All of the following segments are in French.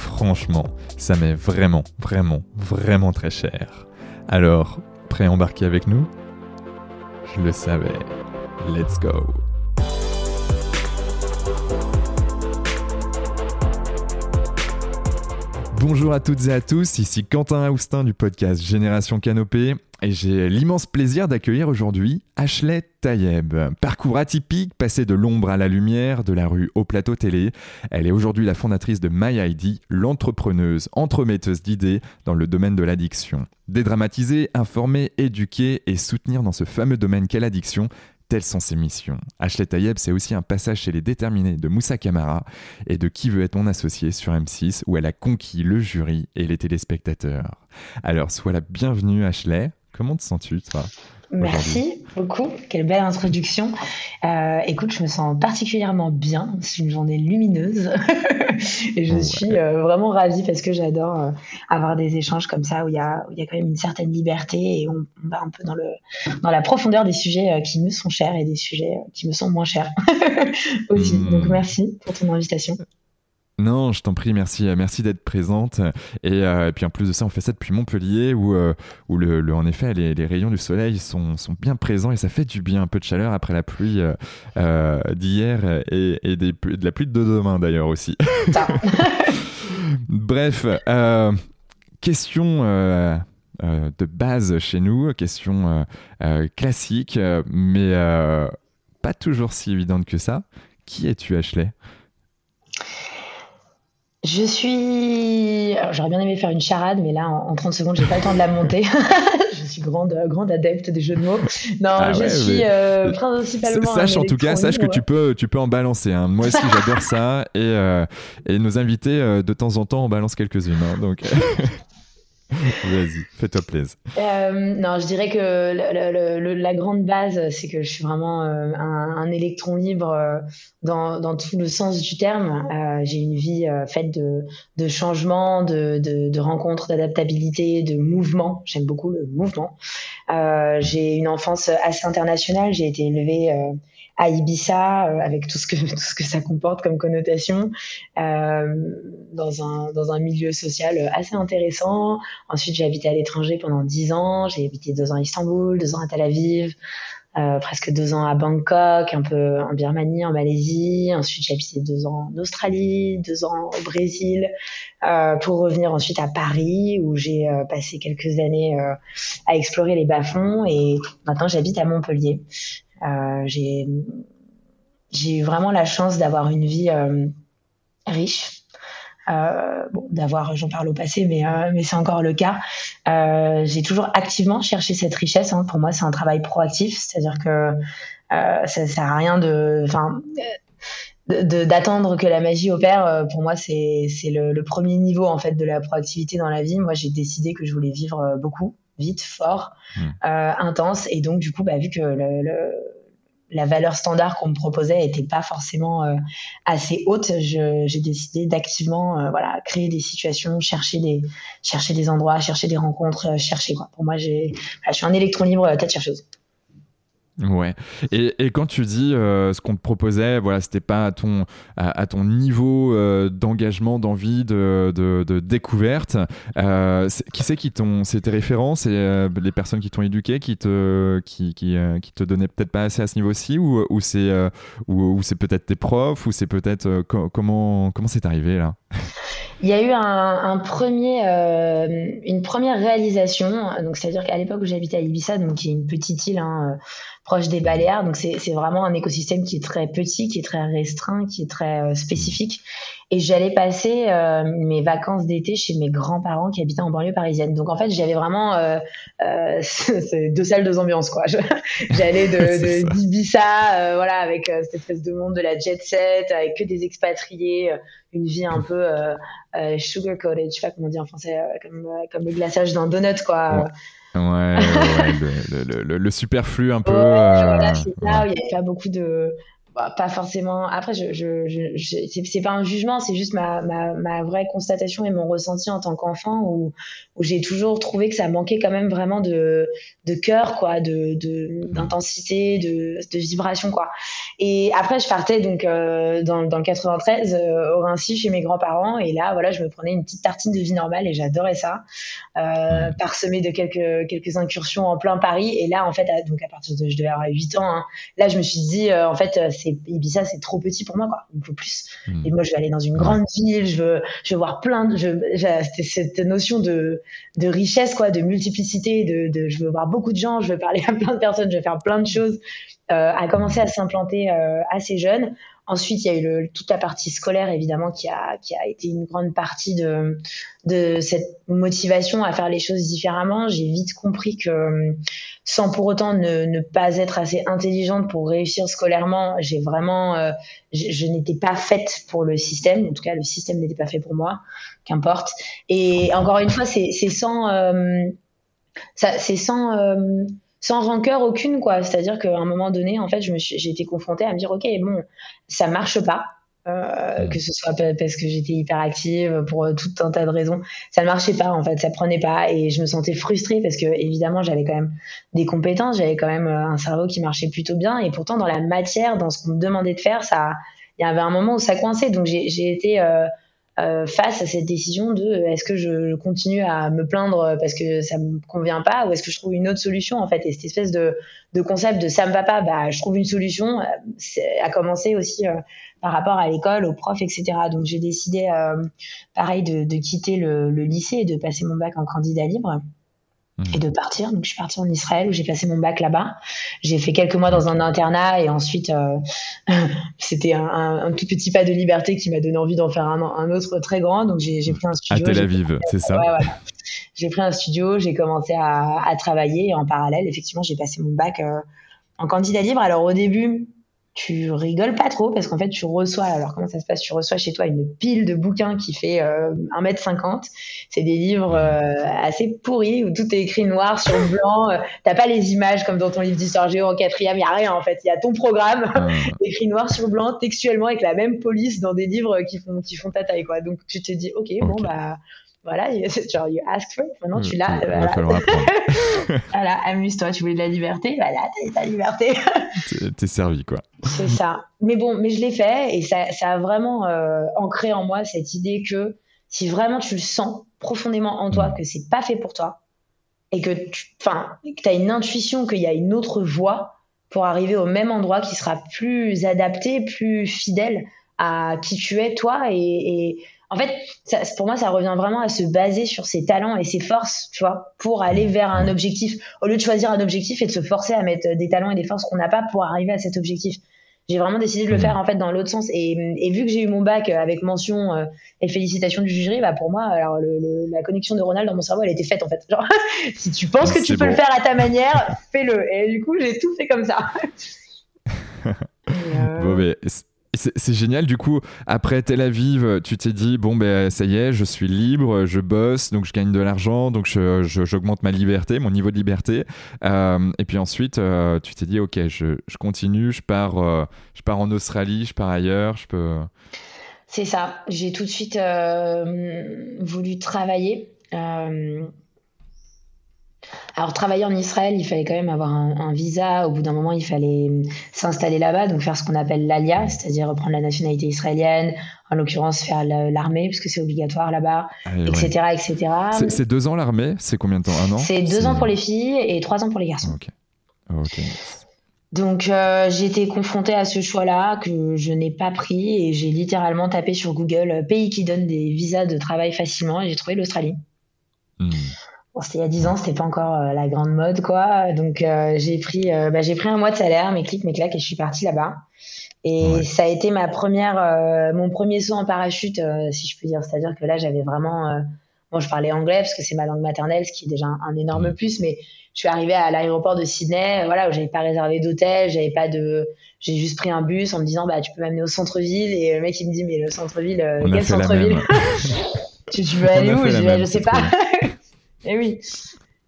Franchement, ça m'est vraiment, vraiment, vraiment très cher. Alors, prêt à embarquer avec nous? Je le savais. Let's go Bonjour à toutes et à tous, ici Quentin Aoustin du podcast Génération Canopée et j'ai l'immense plaisir d'accueillir aujourd'hui Ashley Tayeb. Parcours atypique, passé de l'ombre à la lumière, de la rue au plateau télé. Elle est aujourd'hui la fondatrice de MyID, l'entrepreneuse, entremetteuse d'idées dans le domaine de l'addiction. Dédramatiser, informer, éduquer et soutenir dans ce fameux domaine qu'est l'addiction, Telles sont ses missions. Ashley Tayeb, c'est aussi un passage chez les déterminés de Moussa Kamara et de Qui veut être mon associé sur M6 où elle a conquis le jury et les téléspectateurs. Alors, sois la bienvenue Ashley. Comment te sens-tu toi Merci beaucoup, quelle belle introduction. Euh, écoute, je me sens particulièrement bien, c'est une journée lumineuse et je suis euh, vraiment ravie parce que j'adore euh, avoir des échanges comme ça où il y a, où il y a quand même une certaine liberté et on, on, va un peu dans, le, dans la profondeur des sujets qui me sont chers et des sujets qui me sont moins chers aussi. Hmm. Donc merci pour ton invitation. Non, je t'en prie, merci, euh, merci d'être présente. Euh, et, puis en plus de ça, on fait ça depuis Montpellier, où, euh, où le, en effet, les, rayons du soleil sont, sont, bien présents et ça fait du bien, un peu de chaleur après la pluie d'hier et, de la pluie de demain d'ailleurs aussi. Bref, question de base chez nous, question classique, mais pas toujours si évidente que ça. Qui es-tu, Ashley? Je suis. J'aurais bien aimé faire une charade, mais là, en, 30 secondes, j'ai pas le temps de la monter. je suis grande, grande adepte des jeux de mots. Non, ah je suis euh, principalement. Sache en tout cas, sache que tu peux, tu peux en balancer. Hein. Moi aussi, j'adore ça. Et, euh, et, nos invités, euh, de temps en temps, en balancent quelques-unes. Hein, donc. Vas-y, fais-toi plaisir. Euh, non, je dirais que la grande base, c'est que je suis vraiment euh, un, électron libre euh, dans, tout le sens du terme. J'ai une vie faite de, de changements, de, de, de rencontres, d'adaptabilité, de mouvement. J'aime beaucoup le mouvement. j'ai une enfance assez internationale. J'ai été élevée à Ibiza, euh, avec tout ce, que, tout ce que ça comporte comme connotation, euh, dans, un, dans un milieu social assez intéressant. Ensuite, j'ai habité à l'étranger pendant dix ans. J'ai habité deux ans à Istanbul, deux ans à Tel Aviv. Euh, presque deux ans à Bangkok, un peu en Birmanie, en Malaisie. Ensuite, j'ai habité deux ans en Australie, deux ans au Brésil, pour revenir ensuite à Paris, où j'ai passé quelques années à explorer les bas-fonds. Et maintenant, j'habite à Montpellier. Euh, j'ai j'ai vraiment la chance d'avoir une vie euh, riche. Euh, bon, d'avoir, j'en parle au passé, mais, c'est encore le cas. J'ai toujours activement cherché cette richesse. Hein. Pour moi, c'est un travail proactif, c'est-à-dire que euh, ça sert à rien de, enfin, d'attendre que la magie opère. Pour moi, c'est le, le, premier niveau en fait de la proactivité dans la vie. Moi, j'ai décidé que je voulais vivre beaucoup, vite, fort, mmh. euh, intense. Et donc, du coup, bah, vu que le, le, la valeur standard qu'on me proposait n'était pas forcément euh, assez haute, j'ai décidé d'activement euh, voilà, créer des situations, chercher des, chercher des endroits, chercher des rencontres, chercher. Quoi. Pour moi, j'ai, je suis un électron libre, tête chercheuse. Ouais. Et, et, quand tu dis euh, ce qu'on te proposait, voilà, c'était pas à ton, à, ton niveau euh, d'engagement, d'envie, de, de, de, découverte. Euh, qui c'est qui t'ont, c'est tes références et euh, les personnes qui t'ont éduqué, qui te, qui, qui, euh, qui te donnaient peut-être pas assez à ce niveau-ci, ou, ou c'est, ou, ou c'est peut-être tes profs, ou c'est peut-être comment, comment c'est arrivé là? Il y a eu euh, une première réalisation. C'est-à-dire qu'à l'époque où j'habitais à Ibiza, donc qui est une petite île hein, proche des Baléares, donc c'est vraiment un écosystème qui est très petit, qui est très restreint, qui est très euh, spécifique. Et j'allais passer euh, mes vacances d'été chez mes grands-parents qui habitaient en banlieue parisienne. Donc en fait, j'avais vraiment euh, euh, deux salles, deux ambiances quoi. J'allais de, d'Ibiza, euh, voilà, avec euh, cette espèce de monde de la jet set, avec que des expatriés, une vie un peu sugar coated, je sais pas comment on dit en français, comme comme le glaçage d'un donut quoi. Ouais, ouais, le, le, le, superflu un peu. voilà, c'est là où il n'y avait pas beaucoup de, bah, pas forcément. Après, je, je, c'est pas un jugement, c'est juste ma, vraie constatation et mon ressenti en tant qu'enfant où, j'ai toujours trouvé que ça manquait quand même vraiment de, cœur, quoi, de, d'intensité, de, vibration, quoi. Et après, je partais donc euh, dans, le 93 euh, au Rincy chez mes grands-parents et là, voilà, je me prenais une petite tartine de vie normale et j'adorais ça, euh, parsemé de quelques quelques incursions en plein Paris. Et là, en fait, à, donc à partir de je devais avoir 8 ans, hein, là, je me suis dit, euh, en fait, c'est Ibiza, c'est trop petit pour moi, quoi. Il me faut plus. Hmm. Et moi, je vais aller dans une grande ville, je veux, je veux voir plein de, je, cette notion de, de richesse, quoi, de multiplicité, de, de, je veux voir beaucoup de gens, je veux parler à plein de personnes, je veux faire plein de choses, euh, à commencer à s'implanter euh, assez jeune. Ensuite, il y a eu toute la partie scolaire, évidemment, qui a, qui a été une grande partie de, de cette motivation à faire les choses différemment. J'ai vite compris que, sans pour autant ne, pas être assez intelligente pour réussir scolairement, j'ai vraiment, euh, je, n'étais pas faite pour le système. En tout cas, le système n'était pas fait pour moi, qu'importe. Et encore une fois, c'est sans, euh, c'est sans euh, sans rancœur aucune quoi. C'est à dire qu'à un moment donné en fait j'ai été confrontée à me dire ok bon ça marche pas euh, que ce soit parce que j'étais hyper active pour tout un tas de raisons. Ça ne marchait pas en fait ça prenait pas et je me sentais frustrée parce que évidemment j'avais quand même des compétences j'avais quand même euh, un cerveau qui marchait plutôt bien et pourtant dans la matière dans ce qu'on me demandait de faire ça il y avait un moment où ça coinçait. Donc j'ai été euh, euh, face à cette décision de euh, est-ce que je, continue à me plaindre parce que ça me convient pas ou est-ce que je trouve une autre solution en fait? Et cette espèce de, concept de ça me va pas bah je trouve une solution euh, a commencé aussi par rapport à l'école aux profs etc donc j'ai décidé pareil de, quitter le, lycée et de passer mon bac en candidat libre et de partir. Donc, je suis partie en Israël où j'ai passé mon bac là-bas. J'ai fait quelques mois dans un internat et ensuite, euh, c'était un, un, tout petit pas de liberté qui m'a donné envie d'en faire un, un, autre très grand. Donc, j'ai pris un studio. À Tel Aviv, c'est ça ouais, J'ai pris un studio, j'ai commencé à, à, travailler et en parallèle, effectivement, j'ai passé mon bac euh, en candidat libre. Alors, au début, tu rigoles pas trop parce qu'en fait tu reçois alors comment ça se passe? Tu reçois chez toi une pile de bouquins qui fait euh, 1m50 c'est des livres euh, assez pourris où tout est écrit noir sur blanc. Euh, t'as pas les images comme dans ton livre d'histoire géo en quatrième. Y a rien en fait. Il y a ton programme ah. écrit noir sur blanc textuellement avec la même police dans des livres qui font qui font ta taille quoi. Donc tu te dis ok, bon bah voilà, genre, you ask for it, maintenant tu l'as. Voilà, voilà amuse-toi, tu voulais de la liberté, voilà, t'as ta liberté. T'es servi, quoi. C'est ça. Mais bon, mais je l'ai fait et ça, ça a vraiment euh, ancré en moi cette idée que si vraiment tu le sens profondément en toi mm. que c'est pas fait pour toi et que tu as une intuition qu'il y a une autre voie pour arriver au même endroit qui sera plus adapté, plus fidèle à qui tu es toi et, et en fait, ça, pour moi, ça revient vraiment à se baser sur ses talents et ses forces, tu vois, pour aller vers un objectif. Au lieu de choisir un objectif et de se forcer à mettre des talents et des forces qu'on n'a pas pour arriver à cet objectif. J'ai vraiment décidé de le faire en fait dans l'autre sens. Et, et, vu que j'ai eu mon bac avec mention euh, et félicitations du jury, bah pour moi, alors le, la connexion neuronale dans mon cerveau, elle était faite en fait. Genre, si tu penses que tu peux le faire à ta manière, fais-le. Et du coup, j'ai tout fait comme ça. euh... Bon, mais c'est génial, du coup, après Tel Aviv, tu t'es dit, bon, ben ça y est, je suis libre, je bosse, donc je gagne de l'argent, donc j'augmente je, ma liberté, mon niveau de liberté. Euh, et puis ensuite, euh, tu t'es dit, ok, je, je, continue, je pars, euh, je pars en Australie, je pars ailleurs, je peux... C'est ça, j'ai tout de suite voulu travailler. Alors, travailler en Israël, il fallait quand même avoir un, visa. Au bout d'un moment, il fallait s'installer là-bas, donc faire ce qu'on appelle l'ALIA, c'est-à-dire reprendre la nationalité israélienne, en l'occurrence faire l'armée, puisque c'est obligatoire là-bas, etc., ah etc. C'est deux ans l'armée? C'est combien de temps? Un an? C'est deux ans pour les filles et trois ans pour les garçons. Ok. Donc euh, j'ai été confrontée à ce choix-là que je n'ai pas pris et j'ai littéralement tapé sur Google euh, pays qui donne des visas de travail facilement et j'ai trouvé l'Australie. Hmm c'était il y a 10 ans, c'était pas encore euh, la grande mode, quoi. Donc, euh, j'ai pris, euh, bah, j'ai pris un mois de salaire, mes clics, mes claques, et je suis partie là-bas. Et ça a été ma première, euh, mon premier saut en parachute, euh, si je peux dire. C'est-à-dire que là, j'avais vraiment, euh, bon, je parlais anglais parce que c'est ma langue maternelle, ce qui est déjà un, énorme plus, mais je suis arrivée à l'aéroport de Sydney, voilà, où j'avais pas réservé d'hôtel, j'avais pas de, j'ai juste pris un bus en me disant, bah, tu peux m'amener au centre-ville. Et le mec, il me dit, mais le centre-ville, quel centre-ville? tu, veux aller où? Je, je sais pas. Et oui.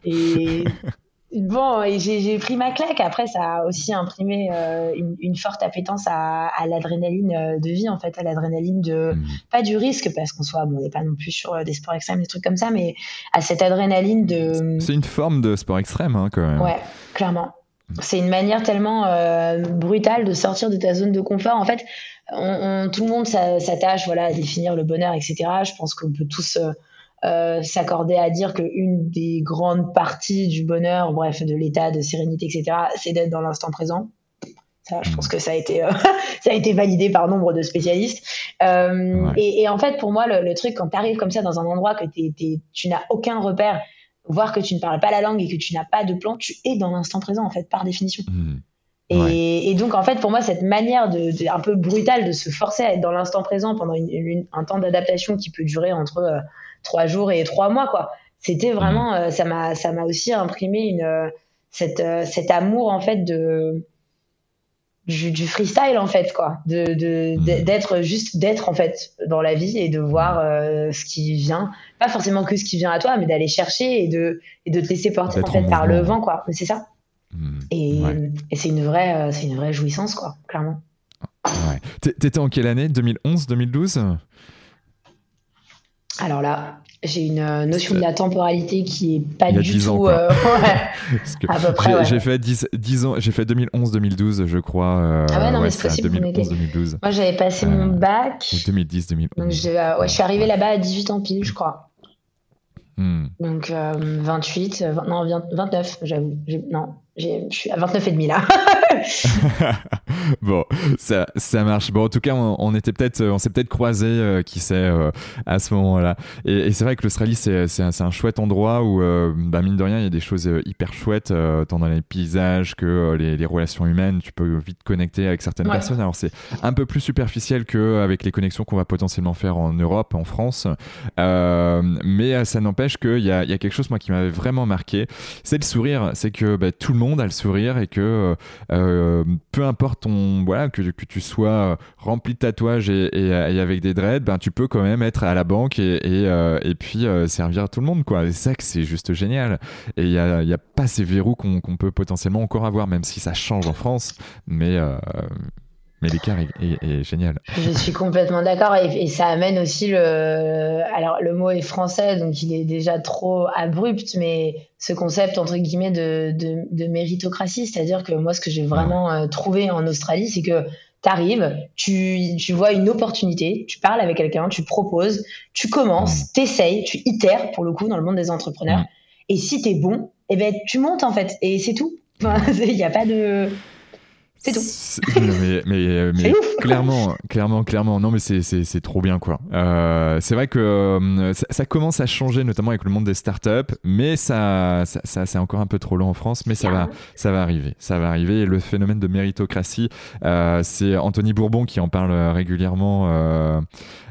Et Bon, j'ai pris ma claque. Après, ça a aussi imprimé euh, une, forte appétence à, l'adrénaline euh, de vie, en fait, à l'adrénaline de mmh. pas du risque, parce qu'on soit, bon, on n'est pas non plus sur euh, des sports extrêmes, des trucs comme ça, mais à cette adrénaline de. C'est une forme de sport extrême, hein, quand même. Ouais, clairement. C'est une manière tellement brutale de sortir de ta zone de confort. En fait, tout le monde s'attache, voilà, à définir le bonheur, etc. Je pense qu'on peut tous euh, s'accorder à dire qu'une des grandes parties du bonheur, bref, de l'état de sérénité, etc., c'est d'être dans l'instant présent. Ça, je pense que ça a été, euh, ça a été validé par nombre de spécialistes. Euh, et, et, en fait, pour moi, le, le truc, quand tu arrives comme ça dans un endroit que tu n'as aucun repère, voire que tu ne parles pas la langue et que tu n'as pas de plan, tu es dans l'instant présent, en fait, par définition. Mmh. Et, et, donc, en fait, pour moi, cette manière de, de, un peu brutale de se forcer à être dans l'instant présent pendant une, un temps d'adaptation qui peut durer entre euh, trois jours et trois mois, quoi. C'était vraiment, euh, ça m'a, ça m'a aussi imprimé une, euh, cette, euh, cet amour en fait de du, du, freestyle en fait, quoi, de, de mmh. d'être juste d'être en fait dans la vie et de voir ce qui vient, pas forcément que ce qui vient à toi, mais d'aller chercher et de et de te laisser porter en fait par le vent, quoi. C'est ça. Mmh. Et, et c'est une vraie, c'est une vraie jouissance, quoi, clairement. Ouais. T'étais en quelle année? 2011, 2012 alors là, j'ai une euh, notion de la temporalité qui est pas du tout euh, à peu près. J'ai fait 10, 10, ans, j'ai fait 2011-2012, je crois. Euh, ah ouais, non, mais c'est possible. 2011-2012. Moi, j'avais passé mon bac. 2010-2011. Donc, je suis arrivée là-bas à 18 ans pile, je crois. Hmm. Donc 28, non 29, j'avoue. Non, je suis à 29 et demi là. bon, ça, ça marche. Bon, en tout cas, on, était peut-être, on s'est peut-être croisé, euh, qui sait, euh, à ce moment-là. Et, c'est vrai que l'Australie, c'est, c'est, un, chouette endroit où, euh, bah, mine de rien, il y a des choses hyper chouettes, tant dans les paysages que les, relations humaines. Tu peux vite connecter avec certaines personnes. Alors, c'est un peu plus superficiel qu'avec les connexions qu'on va potentiellement faire en Europe, en France. mais ça n'empêche qu'il y a, y a quelque chose, moi, qui m'avait vraiment marqué. C'est le sourire. C'est que bah, tout le monde a le sourire et que euh, peu importe ton voilà que, que tu sois rempli de tatouages et, et, avec des dreads, ben tu peux quand même être à la banque et, et, euh, et puis euh, servir tout le monde quoi. C'est ça que c'est juste génial. Et il y a, a, pas ces verrous qu'on peut potentiellement encore avoir, même si ça change en France, mais mais l'écart est, génial. Je suis complètement d'accord et, ça amène aussi le. Alors le mot est français donc il est déjà trop abrupt, mais ce concept entre guillemets de, de, méritocratie, c'est-à-dire que moi ce que j'ai vraiment euh, trouvé en Australie, c'est que tu arrives, tu, tu vois une opportunité, tu parles avec quelqu'un, tu proposes, tu commences, mmh. t'essayes, tu itères pour le coup dans le monde des entrepreneurs. Mmh. Et si t'es bon, eh ben tu montes en fait et c'est tout. Il n'y a pas de c'est tout. mais, mais, mais clairement, clairement, clairement, non, mais c'est trop bien, quoi. Euh, c'est vrai que euh, ça, commence à changer, notamment avec le monde des startups, mais ça, ça, c'est encore un peu trop long en France, mais ça va, ça va arriver. Ça va arriver. Et le phénomène de méritocratie, euh, c'est Anthony Bourbon qui en parle régulièrement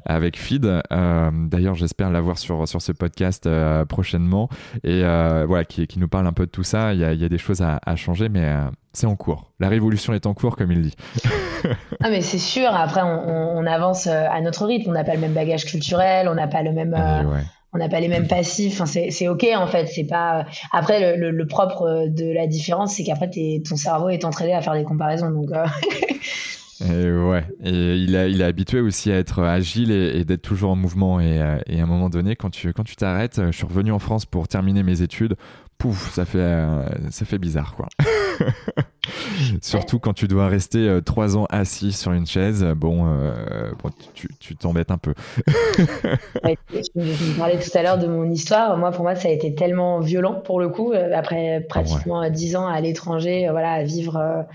avec Feed. D'ailleurs, j'espère l'avoir sur, sur ce podcast prochainement. Et voilà, qui, qui, nous parle un peu de tout ça. Il y a, il y a des choses à, à changer, mais c'est en cours. La révolution est en cours, comme il dit. ah, mais c'est sûr. Après, on, avance euh, à notre rythme. On n'a pas le même bagage culturel, on n'a pas le même. Euh, on n'a pas les mêmes passifs. Enfin, c'est ok en fait. C'est pas. Après, le, propre de la différence, c'est qu'après, ton cerveau est entraîné à faire des comparaisons. Donc. Euh, et ouais. Et il, a, il est habitué aussi à être agile et, d'être toujours en mouvement. Et, et, à un moment donné, quand tu quand tu t'arrêtes, je suis revenu en France pour terminer mes études pouf, ça fait, euh, ça fait bizarre, quoi. Surtout quand tu dois rester euh, trois ans assis sur une chaise, bon, euh, tu t'embêtes un peu. je me parlais tout à l'heure de mon histoire. Moi, pour moi, ça a été tellement violent pour le coup. Après pratiquement dix ans à l'étranger, voilà, à vivre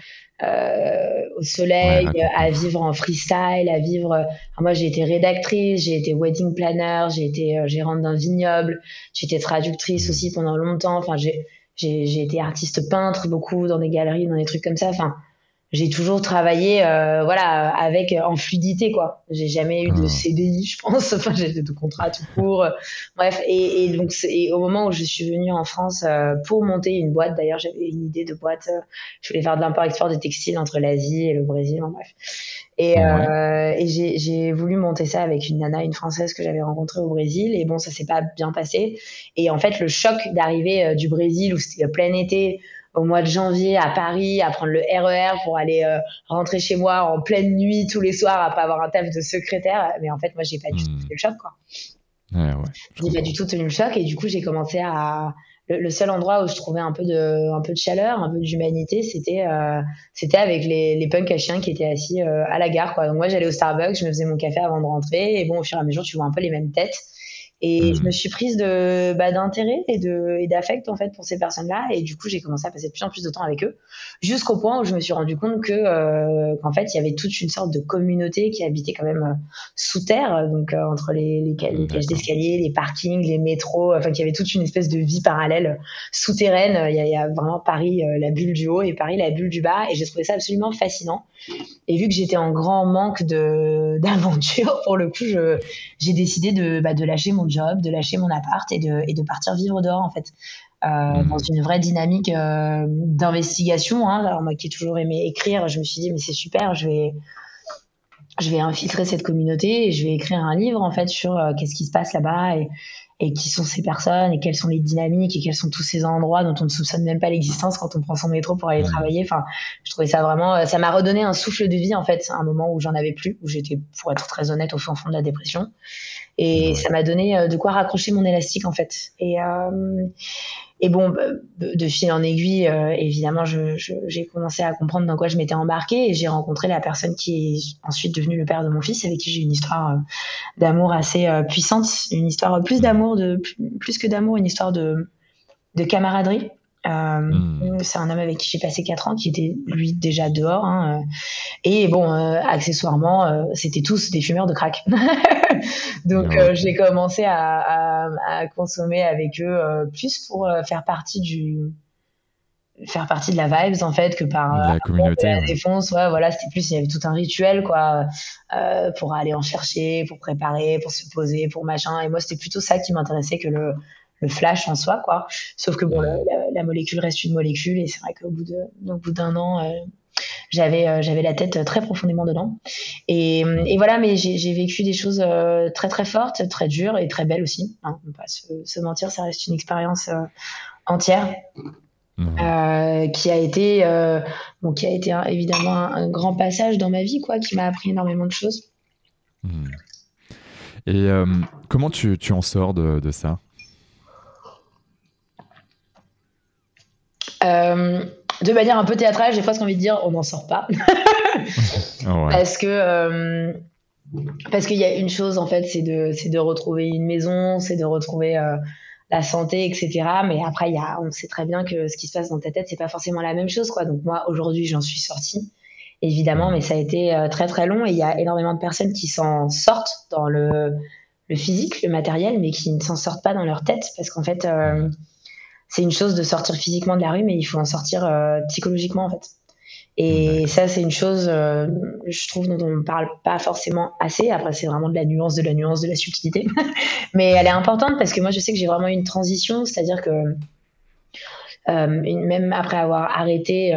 euh, au soleil, à vivre en freestyle, à vivre. moi, j'ai été rédactrice, j'ai été wedding planner, j'ai été euh, gérante d'un vignoble, j'ai été traductrice mmh. aussi pendant longtemps. Enfin, j'ai j'ai été artiste peintre beaucoup dans des galeries, dans des trucs comme ça. Enfin, j'ai toujours travaillé euh, voilà avec en fluidité quoi j'ai jamais eu de ah. CDI je pense enfin j'ai de contrat tout court bref et, et donc et au moment où je suis venue en France euh, pour monter une boîte d'ailleurs j'avais une idée de boîte euh, je voulais faire de l'import export de textiles entre l'Asie et le Brésil en bref et, euh, et j'ai voulu monter ça avec une nana une française que j'avais rencontrée au Brésil et bon ça s'est pas bien passé et en fait le choc d'arriver du Brésil où c'était plein été au mois de janvier à Paris à prendre le RER e pour aller euh, rentrer chez moi en pleine nuit tous les soirs à pas avoir un taf de secrétaire. Mais en fait, moi, j'ai pas du tout hmm. tenu le choc, quoi. Ouais, ouais, j'ai pas du tout tenu le choc et du coup, j'ai commencé à le, seul endroit où je trouvais un peu de un peu de chaleur, un peu d'humanité, c'était euh, c'était avec les, les punks à chiens qui étaient assis euh, à la gare, quoi. Donc moi, j'allais au Starbucks, je me faisais mon café avant de rentrer et bon, au fur et à mesure, tu vois un peu les mêmes têtes. Et je me suis prise de bah, d'intérêt et de et d'affect en fait pour ces personnes-là. Et du coup, j'ai commencé à passer de plus en plus de temps avec eux, jusqu'au point où je me suis rendu compte que euh, qu'en fait, il y avait toute une sorte de communauté qui habitait quand même euh, sous terre, donc euh, entre les les, cages d'escalier, les parkings, les métros, enfin qu'il y avait toute une espèce de vie parallèle souterraine. Il y, a, il y a vraiment Paris la bulle du haut et Paris la bulle du bas. Et j'ai trouvé ça absolument fascinant. Et vu que j'étais en grand manque de d'aventure, pour le coup, je j'ai décidé de bah, de lâcher mon job, de lâcher mon appart et de, et de partir vivre dehors en fait. Euh, mmh. dans une vraie dynamique euh, d'investigation. Hein. Alors moi qui ai toujours aimé écrire, je me suis dit mais c'est super, je vais je vais infiltrer cette communauté et je vais écrire un livre en fait sur euh, qu'est-ce qui se passe là-bas et, et qui sont ces personnes et quelles sont les dynamiques et quels sont tous ces endroits dont on ne soupçonne même pas l'existence quand on prend son métro pour aller mmh. travailler. Enfin, je trouvais ça vraiment, ça m'a redonné un souffle de vie en fait, à un moment où j'en avais plus, où j'étais, pour être très honnête, au fond fond de la dépression. Et ça m'a donné euh, de quoi raccrocher mon élastique en fait. Et, euh, et bon, bah, de fil en aiguille, euh, évidemment, j'ai je, commencé à comprendre dans quoi je m'étais embarquée et j'ai rencontré la personne qui est ensuite devenue le père de mon fils, avec qui j'ai une histoire d'amour assez puissante, une histoire plus d'amour, de plus que d'amour, une histoire de, de camaraderie. Euh, hmm. C'est un homme avec qui j'ai passé 4 ans, qui était lui déjà dehors. Hein, euh. et bon, euh, accessoirement, c'était tous des fumeurs de crack. Donc j'ai commencé à, à, consommer avec eux plus pour faire partie du faire partie de la vibes en fait que par la communauté la défense ouais voilà c'était plus il y avait tout un rituel quoi. Pour aller en chercher pour préparer pour se poser pour machin. Et moi c'était plutôt ça qui m'intéressait que le le flash en soi, quoi. Sauf que bon, la, molécule reste une molécule et c'est vrai qu'au bout de, au bout d'un an, euh, j'avais euh, j'avais la tête très profondément dedans. Et, et voilà, mais j'ai vécu des choses euh, très très fortes, très dures et très belles aussi. Hein. On pas se, mentir, ça reste une expérience entière. qui a été bon qui a été évidemment un, grand passage dans ma vie quoi qui m'a appris énormément de choses mmh. et comment tu, tu, en sors de, de ça? Euh, de manière un peu théâtrale, j'ai presque envie de dire on n'en sort pas. Parce que. Euh, parce qu'il y a une chose en fait, c'est de, c'est de retrouver une maison, c'est de retrouver euh, la santé, etc. Mais après, y a, on sait très bien que ce qui se passe dans ta tête, c'est pas forcément la même chose, quoi. Donc moi, aujourd'hui, j'en suis sortie, évidemment, mais ça a été très très long et il y a énormément de personnes qui s'en sortent dans le, le physique, le matériel, mais qui ne s'en sortent pas dans leur tête parce qu'en fait, c'est une chose de sortir physiquement de la rue, mais il faut en sortir euh, psychologiquement en fait. Et ça, c'est une chose, euh, je trouve, dont on ne parle pas forcément assez. Après, c'est vraiment de la nuance, de la nuance, de la subtilité. Mais elle est importante parce que moi, je sais que j'ai vraiment eu une transition, c'est-à-dire que euh, même après avoir arrêté